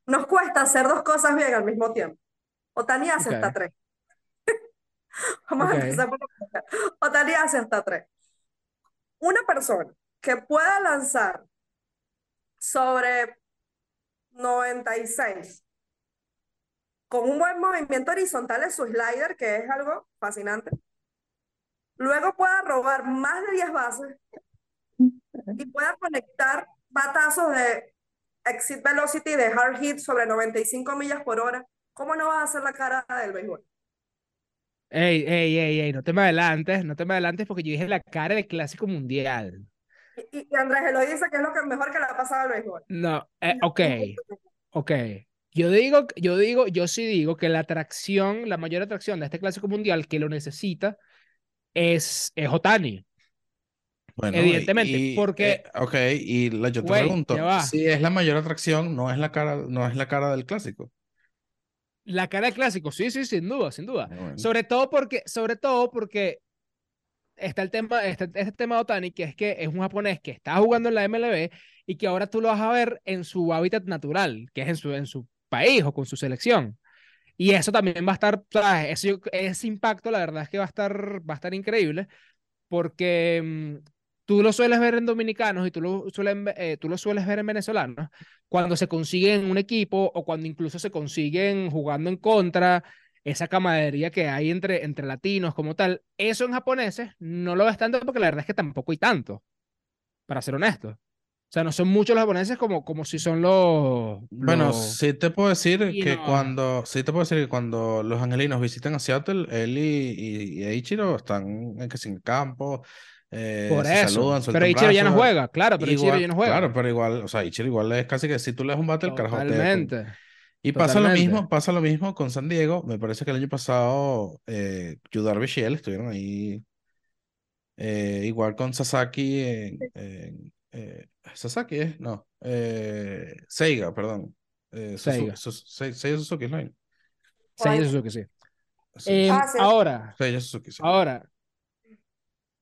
nos cuesta hacer dos cosas bien al mismo tiempo. Otani hace hasta Ok, tres. Vamos a ok. empezar por la. Otani hace hasta tres. Una persona que pueda lanzar sobre 96 con un buen movimiento horizontal en su slider, que es algo fascinante, luego pueda robar más de 10 bases y pueda conectar batazos de exit velocity de hard hit sobre 95 millas por hora ¿cómo no vas a hacer la cara del béisbol? Ey, ey, ey, ey, no te me adelantes, no te me adelantes porque yo dije la cara del clásico mundial. Y, y Andrés Eloy dice que es lo que mejor que le ha pasado al béisbol. No, eh, ok, ok. Yo digo, yo digo, yo sí digo que la atracción, la mayor atracción de este clásico mundial que lo necesita es, es Otani. Bueno, Evidentemente, y- porque- eh, ok, y la- yo te Güey, pregunto, si es la mayor atracción, no es la cara, no es la cara del clásico. La cara del clásico, sí, sí, sin duda, sin duda. Bueno. Sobre todo porque, sobre todo porque está el tema, está este tema de Otani, que es que es un japonés que está jugando en la MLB y que ahora tú lo vas a ver en su hábitat natural, que es en su, en su país o con su selección. Y eso también va a estar. Ese, ese impacto, la verdad es que va a estar, va a estar increíble, porque mm, tú lo sueles ver en dominicanos y tú lo, suelen, eh, tú lo sueles ver en venezolanos, cuando se consiguen un equipo o cuando incluso se consiguen jugando en contra, esa camaradería que hay entre, entre latinos como tal, eso en japoneses no lo ves tanto porque la verdad es que tampoco hay tanto, para ser honesto. O sea, no son muchos los japoneses como, como si son los... Bueno, sí te puedo decir Y que no. cuando, sí te puedo decir que cuando los angelinos visitan a Seattle, él y, y, y Eiichiro están en sin campo, eh, por se eso. saludan, pero Ichiro ya no juega, claro, pero Ichiro Igual- ya no juega. Claro, pero igual, o sea, Ichiro igual es casi que si tú le das un bate, el carajo te- Totalmente. Y pasa lo Totalmente. mismo, pasa lo mismo con San Diego. Me parece que el año pasado eh, Yu Darvish y él estuvieron ahí. eh, igual con Sasaki en, en, eh, Sasaki es, no, eh, Seiga, perdón. Eh, Seiga. Sus- Se- Seiya Suzuki Line. Seiya. Suzuki, sí. Sí, Em, Ah, sí. Ahora, Suzuki, sí, ahora,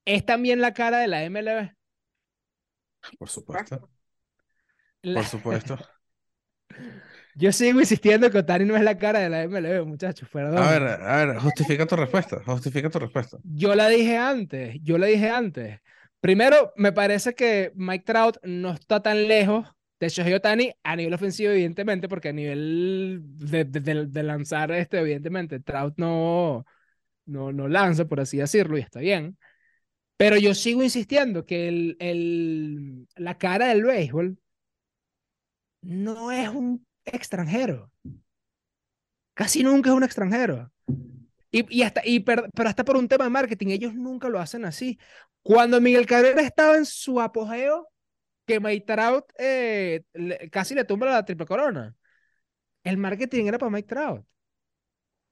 es también la cara de la MLB. por supuesto, La- por supuesto. Yo sigo insistiendo que Otani no es la cara de la MLB, muchachos, perdón. A ver, a ver, justifica tu respuesta, justifica tu respuesta. Yo la dije antes, yo la dije antes. Primero, me parece que Mike Trout no está tan lejos de Shohei Otani a nivel ofensivo, evidentemente, porque a nivel de, de- de- de lanzar, este, evidentemente, Trout no, no, no lanza, por así decirlo, y está bien. Pero yo sigo insistiendo que el, el, la cara del béisbol no es un extranjero. Casi nunca es un extranjero. Y, y hasta, y per- pero hasta por un tema de marketing, ellos nunca lo hacen así. Cuando Miguel Cabrera estaba en su apogeo, que Mike Trout eh, casi le tumba la triple corona. El marketing era para Mike Trout. O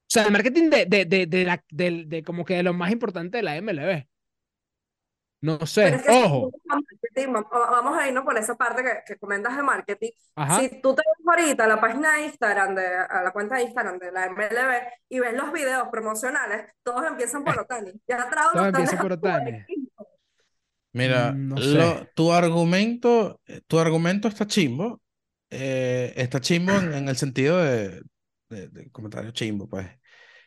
sea, el marketing de, de, de, de, la, de como que de lo más importante de la MLB. No sé, es que si ojo. vas a vamos a irnos por esa parte que, que comentas de marketing. Ajá. Si tú te ves ahorita la página de Instagram, de, a la cuenta de Instagram de la MLB y ves los videos promocionales, todos empiezan por Otani. Ya Todos empiezan por quinto. Mira, Mm, no lo- sé. tu argumento, eh, tu argumento está chimbo, eh, está chimbo en, en el sentido de, de, de comentario chimbo, pues.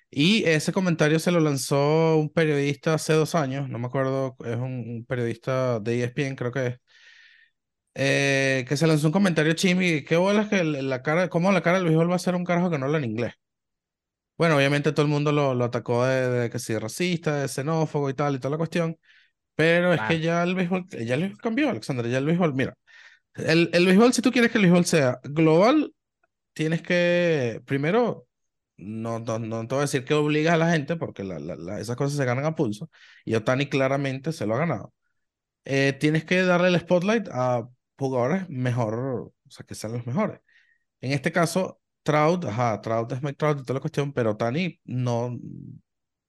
Y ese comentario se lo lanzó un periodista hace dos años, no me acuerdo, es un, periodista de ESPN, creo que es, eh, que se lanzó un comentario chimbo y qué bolas que la cara, cómo la cara del béisbol va a ser un carajo que no habla en inglés. Bueno, obviamente todo el mundo lo, lo atacó de, de que si racista, de xenófobo y tal y toda la cuestión. Pero es que ya el béisbol, ya el béisbol cambió, Alexander, ya el béisbol, mira, el, el béisbol, si tú quieres que el béisbol sea global, tienes que, primero, no, no, no te voy a decir que obligas a la gente, porque la- la- la- esas cosas se ganan a pulso, y Otani claramente se lo ha ganado. Eh, tienes que darle el spotlight a jugadores mejor, o sea, que sean los mejores. En este caso, Trout, ajá, Trout es Mike Trout y toda la cuestión, pero Otani no,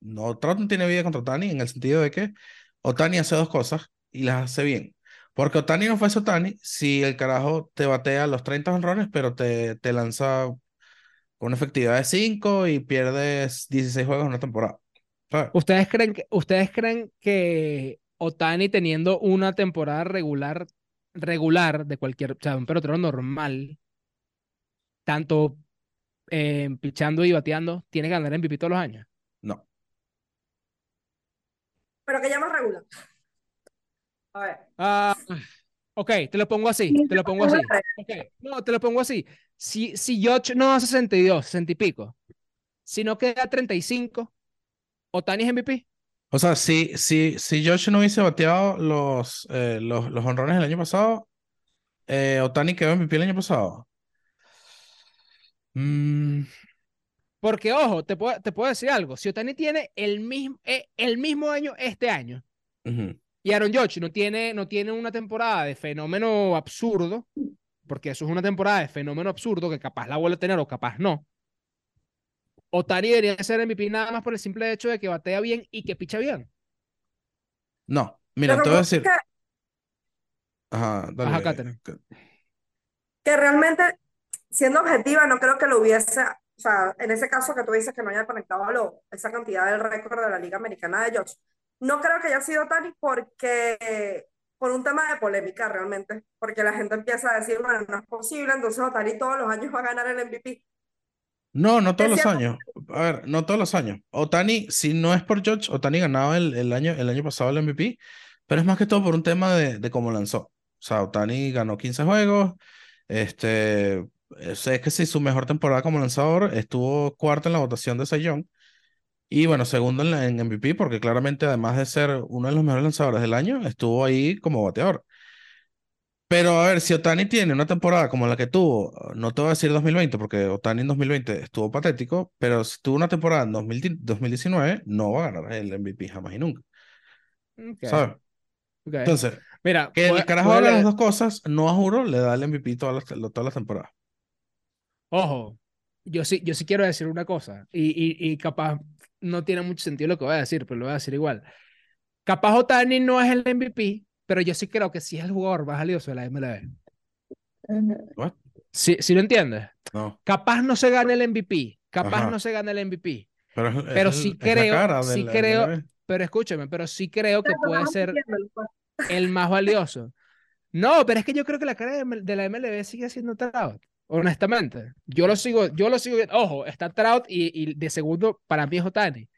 no, Trout no tiene vida contra Otani en el sentido de que Otani hace dos cosas y las hace bien. Porque Otani no fuese Otani si el carajo te batea los 30 honrones, pero te, te lanza con una efectividad de 5 y pierdes 16 juegos en una temporada. ¿sabes? ¿Ustedes creen que, ustedes creen que Otani teniendo una temporada regular, regular de cualquier, o sea, un pelotero normal, tanto eh, pichando y bateando, tiene que ganar MVP todos los años? No. Pero que llamas regular. A ver. Ah, ok, te lo pongo así, te lo pongo así. No, te lo pongo así. Si, si George no da 62, 60 y pico, si no queda 35, Otani es MVP. O sea, si, si, si Josh no hubiese bateado los, eh, los, los honrones el año pasado, eh, Otani quedó MVP el año pasado. Mm, Porque, ojo, te puedo, te puedo decir algo. Si Otani tiene el mismo, eh, el mismo año este año Ujú. Y Aaron Judge no tiene, no tiene una temporada de fenómeno absurdo, porque eso es una temporada de fenómeno absurdo que capaz la vuelve a tener o capaz no. Otani debería ser MVP nada más por el simple hecho de que batea bien y que picha bien. No, mira, Pero te voy a decir. que, Ajá, dale. Ajá, Katherine. que- que realmente, siendo objetiva, no creo que lo hubiese, o sea, en ese caso que tú dices que no haya conectado a lo, esa cantidad del récord de la Liga Americana de George, no creo que haya sido Tani porque, por un tema de polémica realmente, porque la gente empieza a decir, bueno, no es posible, entonces Otani todos los años va a ganar el MVP. No, no todos los cierto. años. A ver, no todos los años. Otani, si no es por George, Otani ganaba el, el año, el año pasado el MVP, pero es más que todo por un tema de, de cómo lanzó. O sea, Otani ganó 15 juegos. Este, es es que sí, su mejor temporada como lanzador estuvo cuarto en la votación de Young. Y bueno, segundo en, la- en MVP, porque claramente, además de ser uno de los mejores lanzadores del año, estuvo ahí como bateador. Pero a ver, si Otani tiene una temporada como la que tuvo, no te voy a decir 2020, porque Otani en 2020 estuvo patético, pero si tuvo una temporada en 2000 2019, no va a ganar el MVP jamás y nunca, Ok, ¿sabes? ok. Entonces, Mira, que el carajo haga las dos cosas, no a juro, le da el MVP todas las, todas las temporadas. Ojo, yo sí, yo sí quiero decir una cosa, y, y, y capaz no tiene mucho sentido lo que voy a decir, pero lo voy a decir igual. Capaz Otani no es el MVP, pero yo sí creo que sí es el jugador más valioso de la MLB. What? Sí, sí lo entiendes. No, Capaz no se gane el MVP, capaz Ajá. no se gane el MVP, pero Pero el- sí creo- sí creo- pero escúchame, pero sí creo que puede ser el más valioso. No, pero es que yo creo que la cara de, de la MLB sigue siendo Trout, honestamente. Yo lo sigo, yo lo sigo viendo. Ojo, está Trout y, y de segundo para mí es Otani,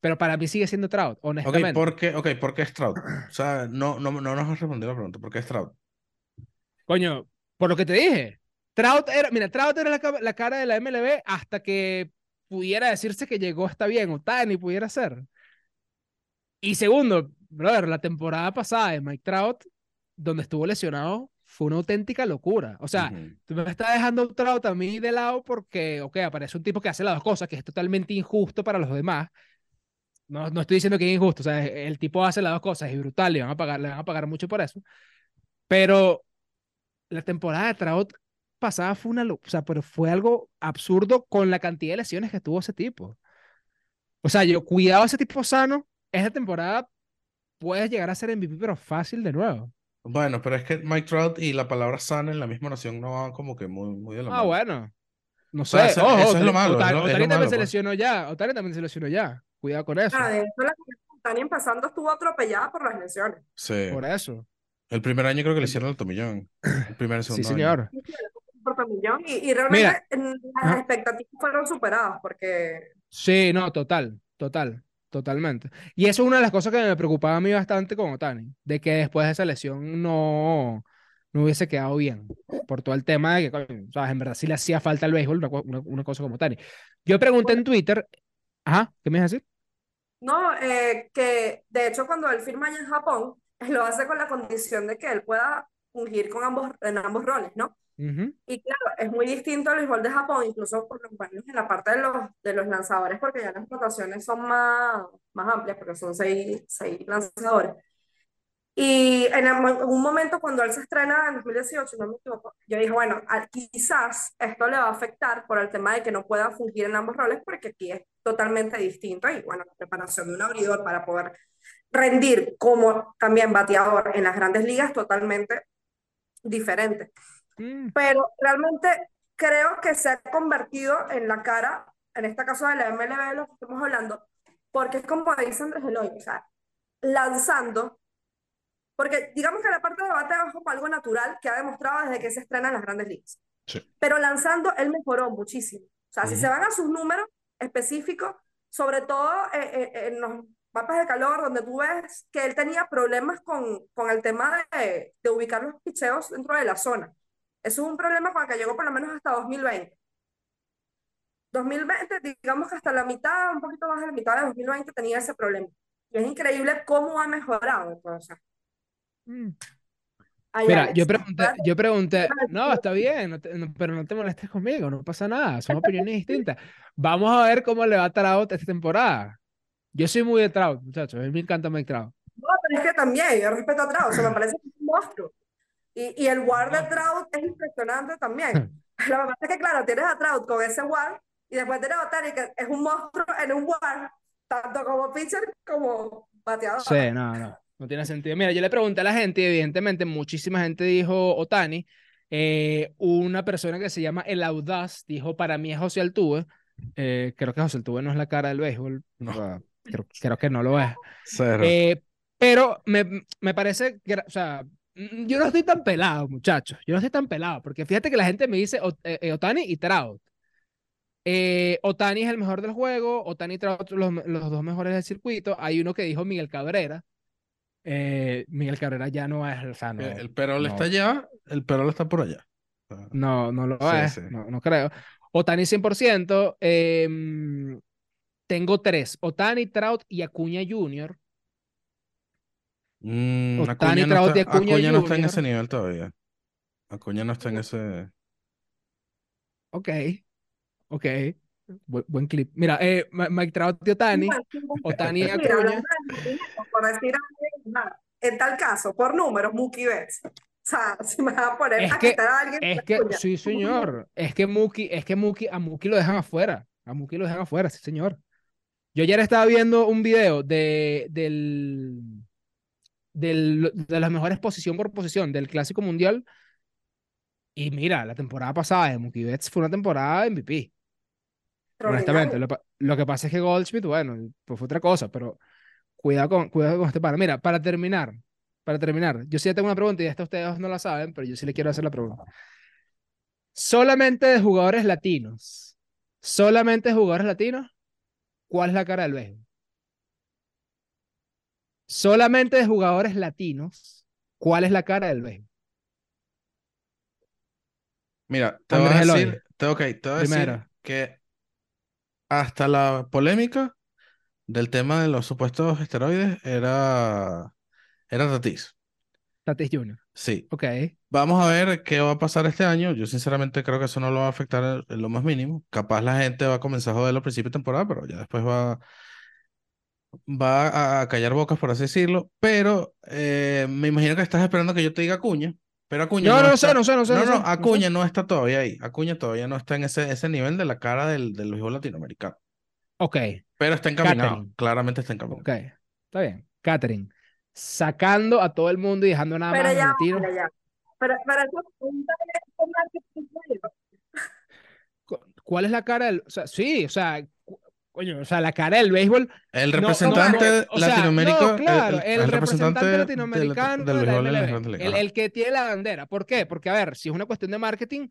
pero para mí sigue siendo Trout, Ok, honestamente. ¿por qué, ok, ¿por qué Stroud? O sea, no, no, no nos has respondido la pregunta. ¿Por qué Stroud? Coño, por lo que te dije. Trout era, mira, Trout era la cara de la MLB hasta que pudiera decirse que llegó está bien, Otani pudiera ser. Y segundo, brother, la temporada pasada de Mike Trout, donde estuvo lesionado, fue una auténtica locura. O sea, Ujú. tú me estás dejando Trout a mí de lado porque, ok, aparece un tipo que hace las dos cosas, que es totalmente injusto para los demás. No, no estoy diciendo que es injusto, o sea, el tipo hace las dos cosas, es brutal, le van a pagar, le van a pagar mucho por eso. Pero la temporada de Trout pasada fue una, o sea, pero fue algo absurdo con la cantidad de lesiones que tuvo ese tipo. O sea, yo cuidado a ese tipo sano, esta temporada puedes llegar a ser MVP, pero fácil de nuevo. Bueno, pero es que Mike Trout y la palabra sana en la misma oración no van como que muy, muy de la Ah, mano. bueno. No sé. sea, eso- Ojo, eso es lo malo, lo Otani también malo, se pues. lesionó ya. Otani también se lesionó ya. Cuidado con eso. Ah, de hecho, la empezando estuvo atropellada por las lesiones. Sí. Por eso. El primer año creo que le hicieron el tomillón. El primer Sí, segundo año. señor. tomillón, y, y realmente Mira. las expectativas fueron superadas porque Sí, no, total, total, totalmente. Y eso es una de las cosas que me preocupaba a mí bastante con Otani, de que después de esa lesión no, no hubiese quedado bien, por todo el tema de que, coño, sabes, en verdad sí le hacía falta al béisbol una, una- una cosa como Otani. Yo pregunté en Twitter, ajá, ¿qué me ibas a decir? no, eh, que de hecho cuando él firma allá en Japón, lo hace con la condición de que él pueda fungir con ambos, en ambos roles, ¿no? Ujú, Y claro, es muy distinto el béisbol de Japón, incluso por lo menos en la parte de los, de los lanzadores, porque ya las rotaciones son más, más amplias, porque son seis, seis lanzadores. Y en, un momento cuando él se estrena en 2018, no me equivoco, yo dije, bueno, quizás esto le va a afectar por el tema de que no pueda fungir en ambos roles, porque aquí es totalmente distinto. Y bueno, la preparación de un abridor para poder rendir como también bateador en las grandes ligas, totalmente diferente mm, pero realmente creo que se ha convertido en la cara, en este caso de la MLB, de lo que estamos hablando, porque es como dice Andrés Eloy, o sea, lanzando, porque digamos que la parte de bateo es como algo natural que ha demostrado desde que se estrena en las grandes ligas. Sí. Pero lanzando, él mejoró muchísimo. O sea, si Ujú. se van a sus números específicos, sobre todo eh, eh, en los mapas de calor, donde tú ves que él tenía problemas con, con el tema de, de ubicar los picheos dentro de la zona. Eso es un problema con el que llegó por lo menos hasta 2020. 2020, digamos que hasta la mitad, un poquito más de la mitad de 2020 tenía ese problema. Y es increíble cómo ha mejorado. pues, o sea, mm. Ay, Mira, Alex, yo pregunté, yo pregunté, no, está bien, no te- no- pero no te molestes conmigo, no pasa nada, son opiniones distintas. Vamos a ver cómo le va a Trout esta temporada. Yo soy muy de Trout, muchachos, a mí me encanta Mike Trout. No, pero es que también, yo respeto a Trout, o sea, me parece que es un monstruo. Y, y el war de Trout es impresionante también. Lo que pasa es que, claro, tienes a Trout con ese war y después tienes a Otani, que es un monstruo en un war, tanto como pitcher como bateador. Sí, no, no, no tiene sentido. Mira, yo le pregunté a la gente y evidentemente muchísima gente dijo Otani. Eh, una persona que se llama El Audaz dijo, para mí es José Altuve. Eh, creo que José Altuve no es la cara del béisbol. No. sea, creo, creo que no lo es. Cero. Eh, pero me, me parece que, o sea, yo no estoy tan pelado, muchachos. Yo no estoy tan pelado, porque fíjate que la gente me dice eh, eh, Otani y Trout. Eh, Otani es el mejor del juego, Otani y Trout los, los dos mejores del circuito. Hay uno que dijo Miguel Cabrera. Eh, Miguel Cabrera ya no es, o sea, no, el Perol no. está allá, el Perol está por allá. No, no lo Sí, es, sí. no, no creo. Otani 100%. em, tengo tres, Otani, Trout y Acuña Jr. mm, Otani, Acuña no está, Acuña Acuña no está en ese nivel todavía. Acuña no está en ese. Ok, ok. Bu- buen clip. Mira, eh, Mike Trout y Otani. Otani y Acuña. por decir en tal caso, por números, Mookie Betts. O sea, si me van a poner Es a que- quitar a alguien, Es pues, que, Acuña. sí, señor. Es que Mookie, es que Mookie, a Mookie lo dejan afuera. A Mookie lo dejan afuera, sí, señor. Yo ayer estaba viendo un video de, del, del, de las mejores posición por posición del Clásico Mundial. Y mira, la temporada pasada de Mookie Betts fue una temporada MVP. Honestamente, lo, lo que pasa es que Goldschmidt, bueno, pues fue otra cosa, pero cuidado con, cuidado con este pana. Mira, para terminar, para terminar, yo sí tengo una pregunta y esta ustedes no la saben, pero yo sí le quiero hacer la pregunta. Solamente de jugadores latinos, solamente de jugadores latinos, ¿cuál es la cara del béisbol? Solamente de jugadores latinos, ¿cuál es la cara del béisbol? Mira, te voy a decir, te, ok, te voy a decir que hasta la polémica del tema de los supuestos esteroides era, era Tatis. Tatis Jr. Sí. Ok. Vamos a ver qué va a pasar este año. Yo sinceramente creo que eso no lo va a afectar en, en lo más mínimo. Capaz la gente va a comenzar a joderlo al principio de temporada, pero ya después va, va a, callar bocas, por así decirlo. Pero eh, me imagino que estás esperando que yo te diga Acuña. Pero Acuña No, no, no está- sé, no sé, no sé. No, no no, sé, no sé. Acuña no está todavía ahí. Acuña todavía no está en ese, ese nivel de la cara del, del béisbol latinoamericano. Ok, Pero está encaminado. Catherine. Claramente está encaminado. ok. Está bien. Catherine, sacando a todo el mundo y dejando nada Pero más ya, pero ya. Pero, ¿Cuál es la cara del.? O sea, sí, o sea, coño, o sea, la cara del béisbol. El no- no, representante no, o sea, latinoamericano. no, claro, el, representante, latinoamericano del la MLB, el, que tiene la bandera. ¿Por qué? Porque, a ver, si es una cuestión de marketing,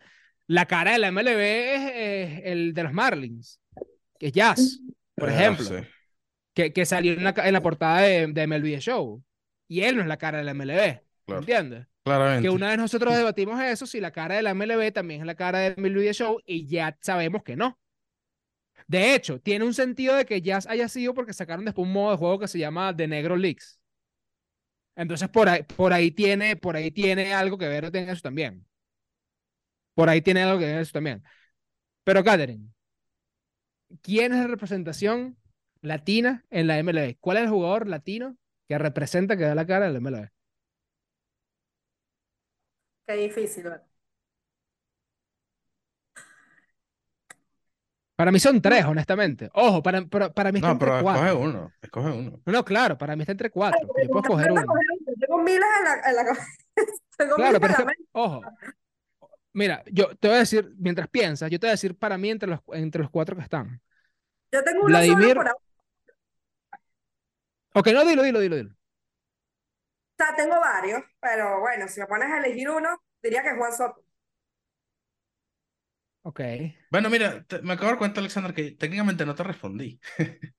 la cara de la MLB es eh, el de los Marlins, que es Jazz, por Eh, ejemplo, sí. que, que salió en la, en la portada de, de MLB Show. Y él no es la cara de la MLB, Claro. ¿entiendes? Claramente. Que una vez nosotros debatimos eso, si la cara de la MLB también es la cara de MLB Show, y ya sabemos que no. De hecho, tiene un sentido de que ya haya sido porque sacaron después un modo de juego que se llama The Negro Leaks. Entonces, por ahí, por ahí tiene, por ahí tiene algo que ver en eso también. Por ahí tiene algo que ver en eso también. Pero, Catherine, ¿quién es la representación latina en la MLB? ¿Cuál es el jugador latino que representa, que da la cara de la MLB? Qué difícil, ¿verdad? Para mí son tres, honestamente. Ojo, para, para, para mí está No, entre pero escoge uno. Escoge uno. No, no, claro, para mí está entre cuatro. Ay, Yo puedo escoger uno. Tengo miles en la, en la cabeza. Tengo Claro, miles pero en la mente. ojo, mira, yo te voy a decir, mientras piensas, yo te voy a decir para mí entre los, entre los cuatro que están. Yo tengo uno solo Vladimir. por ahora. Ok, no, dilo, dilo, dilo, dilo. O sea, tengo varios, pero bueno, si me pones a elegir uno, diría que es Juan Soto. Ok. Bueno, mira, te- me acabo de dar cuenta, Alexander, que técnicamente no te respondí.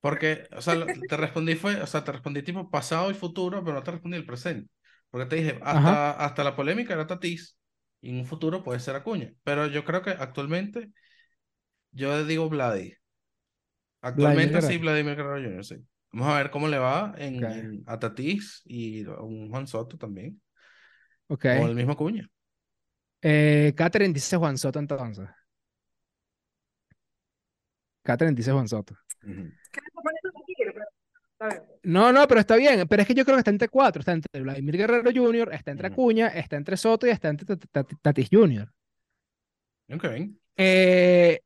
Porque, o sea, te respondí fue, o sea, te respondí tipo pasado y futuro, pero no te respondí el presente. Porque te dije, hasta, hasta la polémica era Tatis, y en un futuro puede ser Acuña. Pero yo creo que actualmente, yo digo Vladi. Actualmente Guerrero. sí, Vladimir Guerrero Jr., sí. Vamos a ver cómo le va en, Ok. en- a Tatis y a un Juan Soto también. Ok. O el mismo Acuña. Eh, Catherine dice Juan Soto entonces. Catherine dice Juan Soto. No, no, pero está bien. Pero es que yo creo que está entre cuatro. Está entre Vladimir Guerrero Jr., está entre. Acuña, está entre Soto y está entre Tat- Tat- Tatis Jr. Ok. Eh,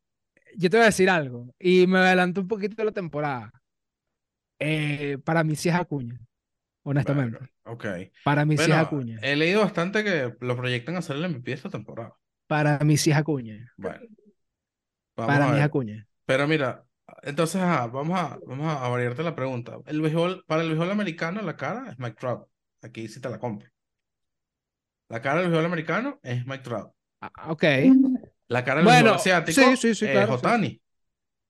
yo te voy a decir algo y me adelanto un poquito de la temporada. Eh, para mí sí es Acuña, honestamente. Ok. Para mí sí es Bueno, Acuña. he leído bastante que lo proyectan a hacer el MVP esta temporada. Para mí sí es Acuña. Bueno, Para mí es. Acuña. Pero mira, entonces vamos a, vamos a variarte la pregunta. El béisbol, para el béisbol americano, la cara es Mike Trout. Aquí sí te la compro. La cara del béisbol americano es Mike Trout. Ah, ok. La cara del Bueno, béisbol asiático sí, sí, sí, es claro, sí. Otani,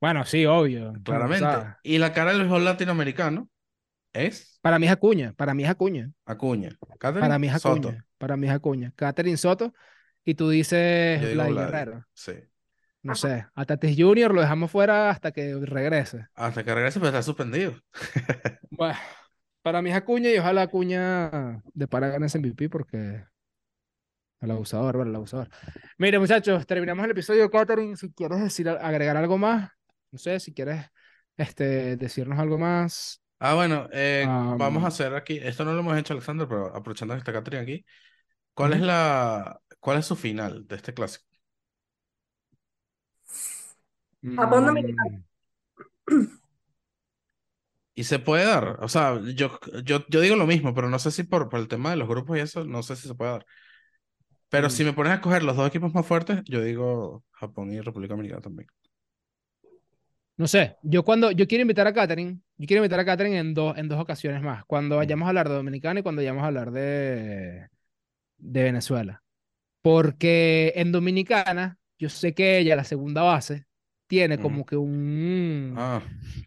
Bueno, sí, obvio. O claramente. sea, Y la cara del béisbol latinoamericano es para mí es Acuña. Para mí es Acuña. Acuña. Catherine Para mí es Soto. Acuña. Para mí es Acuña. Catherine Soto. Y tú dices Vlad. Guerrero. Sí. No sé. A Tatis Jr. lo dejamos fuera hasta que regrese. Hasta que regrese, pero está suspendido. Bueno, para mí es Acuña y ojalá Acuña de para gane ese MVP porque el abusador, bueno, el abusador. Mire, muchachos, terminamos el episodio. Catherine, si quieres decir, agregar algo más, no sé, si quieres este, decirnos algo más. Ah, bueno, eh, vamos Am. a hacer aquí, esto no lo hemos hecho, Alexander, pero aprovechando que está Catherine aquí, ¿cuál es la, cuál es su final de este clásico? Japón Dominicana. Mm, Y se puede dar, o sea, yo, yo, yo digo lo mismo, pero no sé si por, por el tema de los grupos y eso, no sé si se puede dar. Pero Mm. si me pones a escoger los dos equipos más fuertes, yo digo Japón y República Dominicana también. No sé, yo cuando yo quiero invitar a Catherine, yo quiero invitar a Catherine en dos, en dos ocasiones más, cuando vayamos a hablar de Dominicana y cuando vayamos a hablar de, de Venezuela. Porque en Dominicana, yo sé que ella, la segunda base, tiene como Ujú. que un... Ah,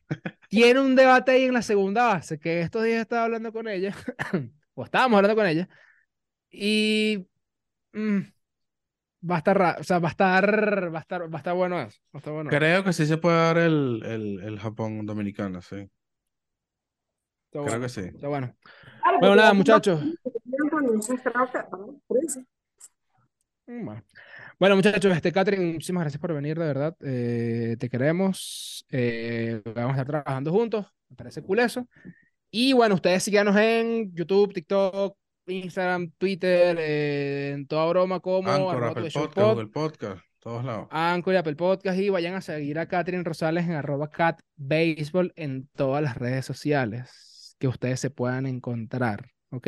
Tiene un debate ahí en la segunda base, que estos días estaba hablando con ella, o estábamos hablando con ella, y mm, va a estar, o sea, va a estar, va a estar, va a estar bueno eso, va a estar bueno creo que sí se puede dar el, el, el Japón Dominicana, sí. está Creo bueno, que sí. está bueno. Claro, Bueno, nada, muchachos. Mm, Bueno. Bueno, muchachos, este Catherine, muchísimas gracias por venir, de verdad. Eh, te queremos. eh, vamos a estar trabajando juntos. Me parece cool eso. Y bueno, ustedes síganos en YouTube, TikTok, Instagram, Twitter, eh, en toda broma como Anchor, arroba Apple Podcast, pod, Google Podcast, todos lados. Anchor y Apple Podcast. Y vayan a seguir a Catherine Rosales en arroba catbaseball en todas las redes sociales que ustedes se puedan encontrar. ¿Ok?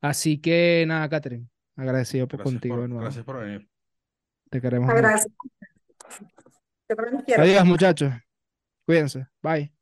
Así que nada, Catherine, agradecido por Gracias contigo de por, nuevo. gracias por venir. Te queremos quiero. Adiós, muchachos. Cuídense. Bye.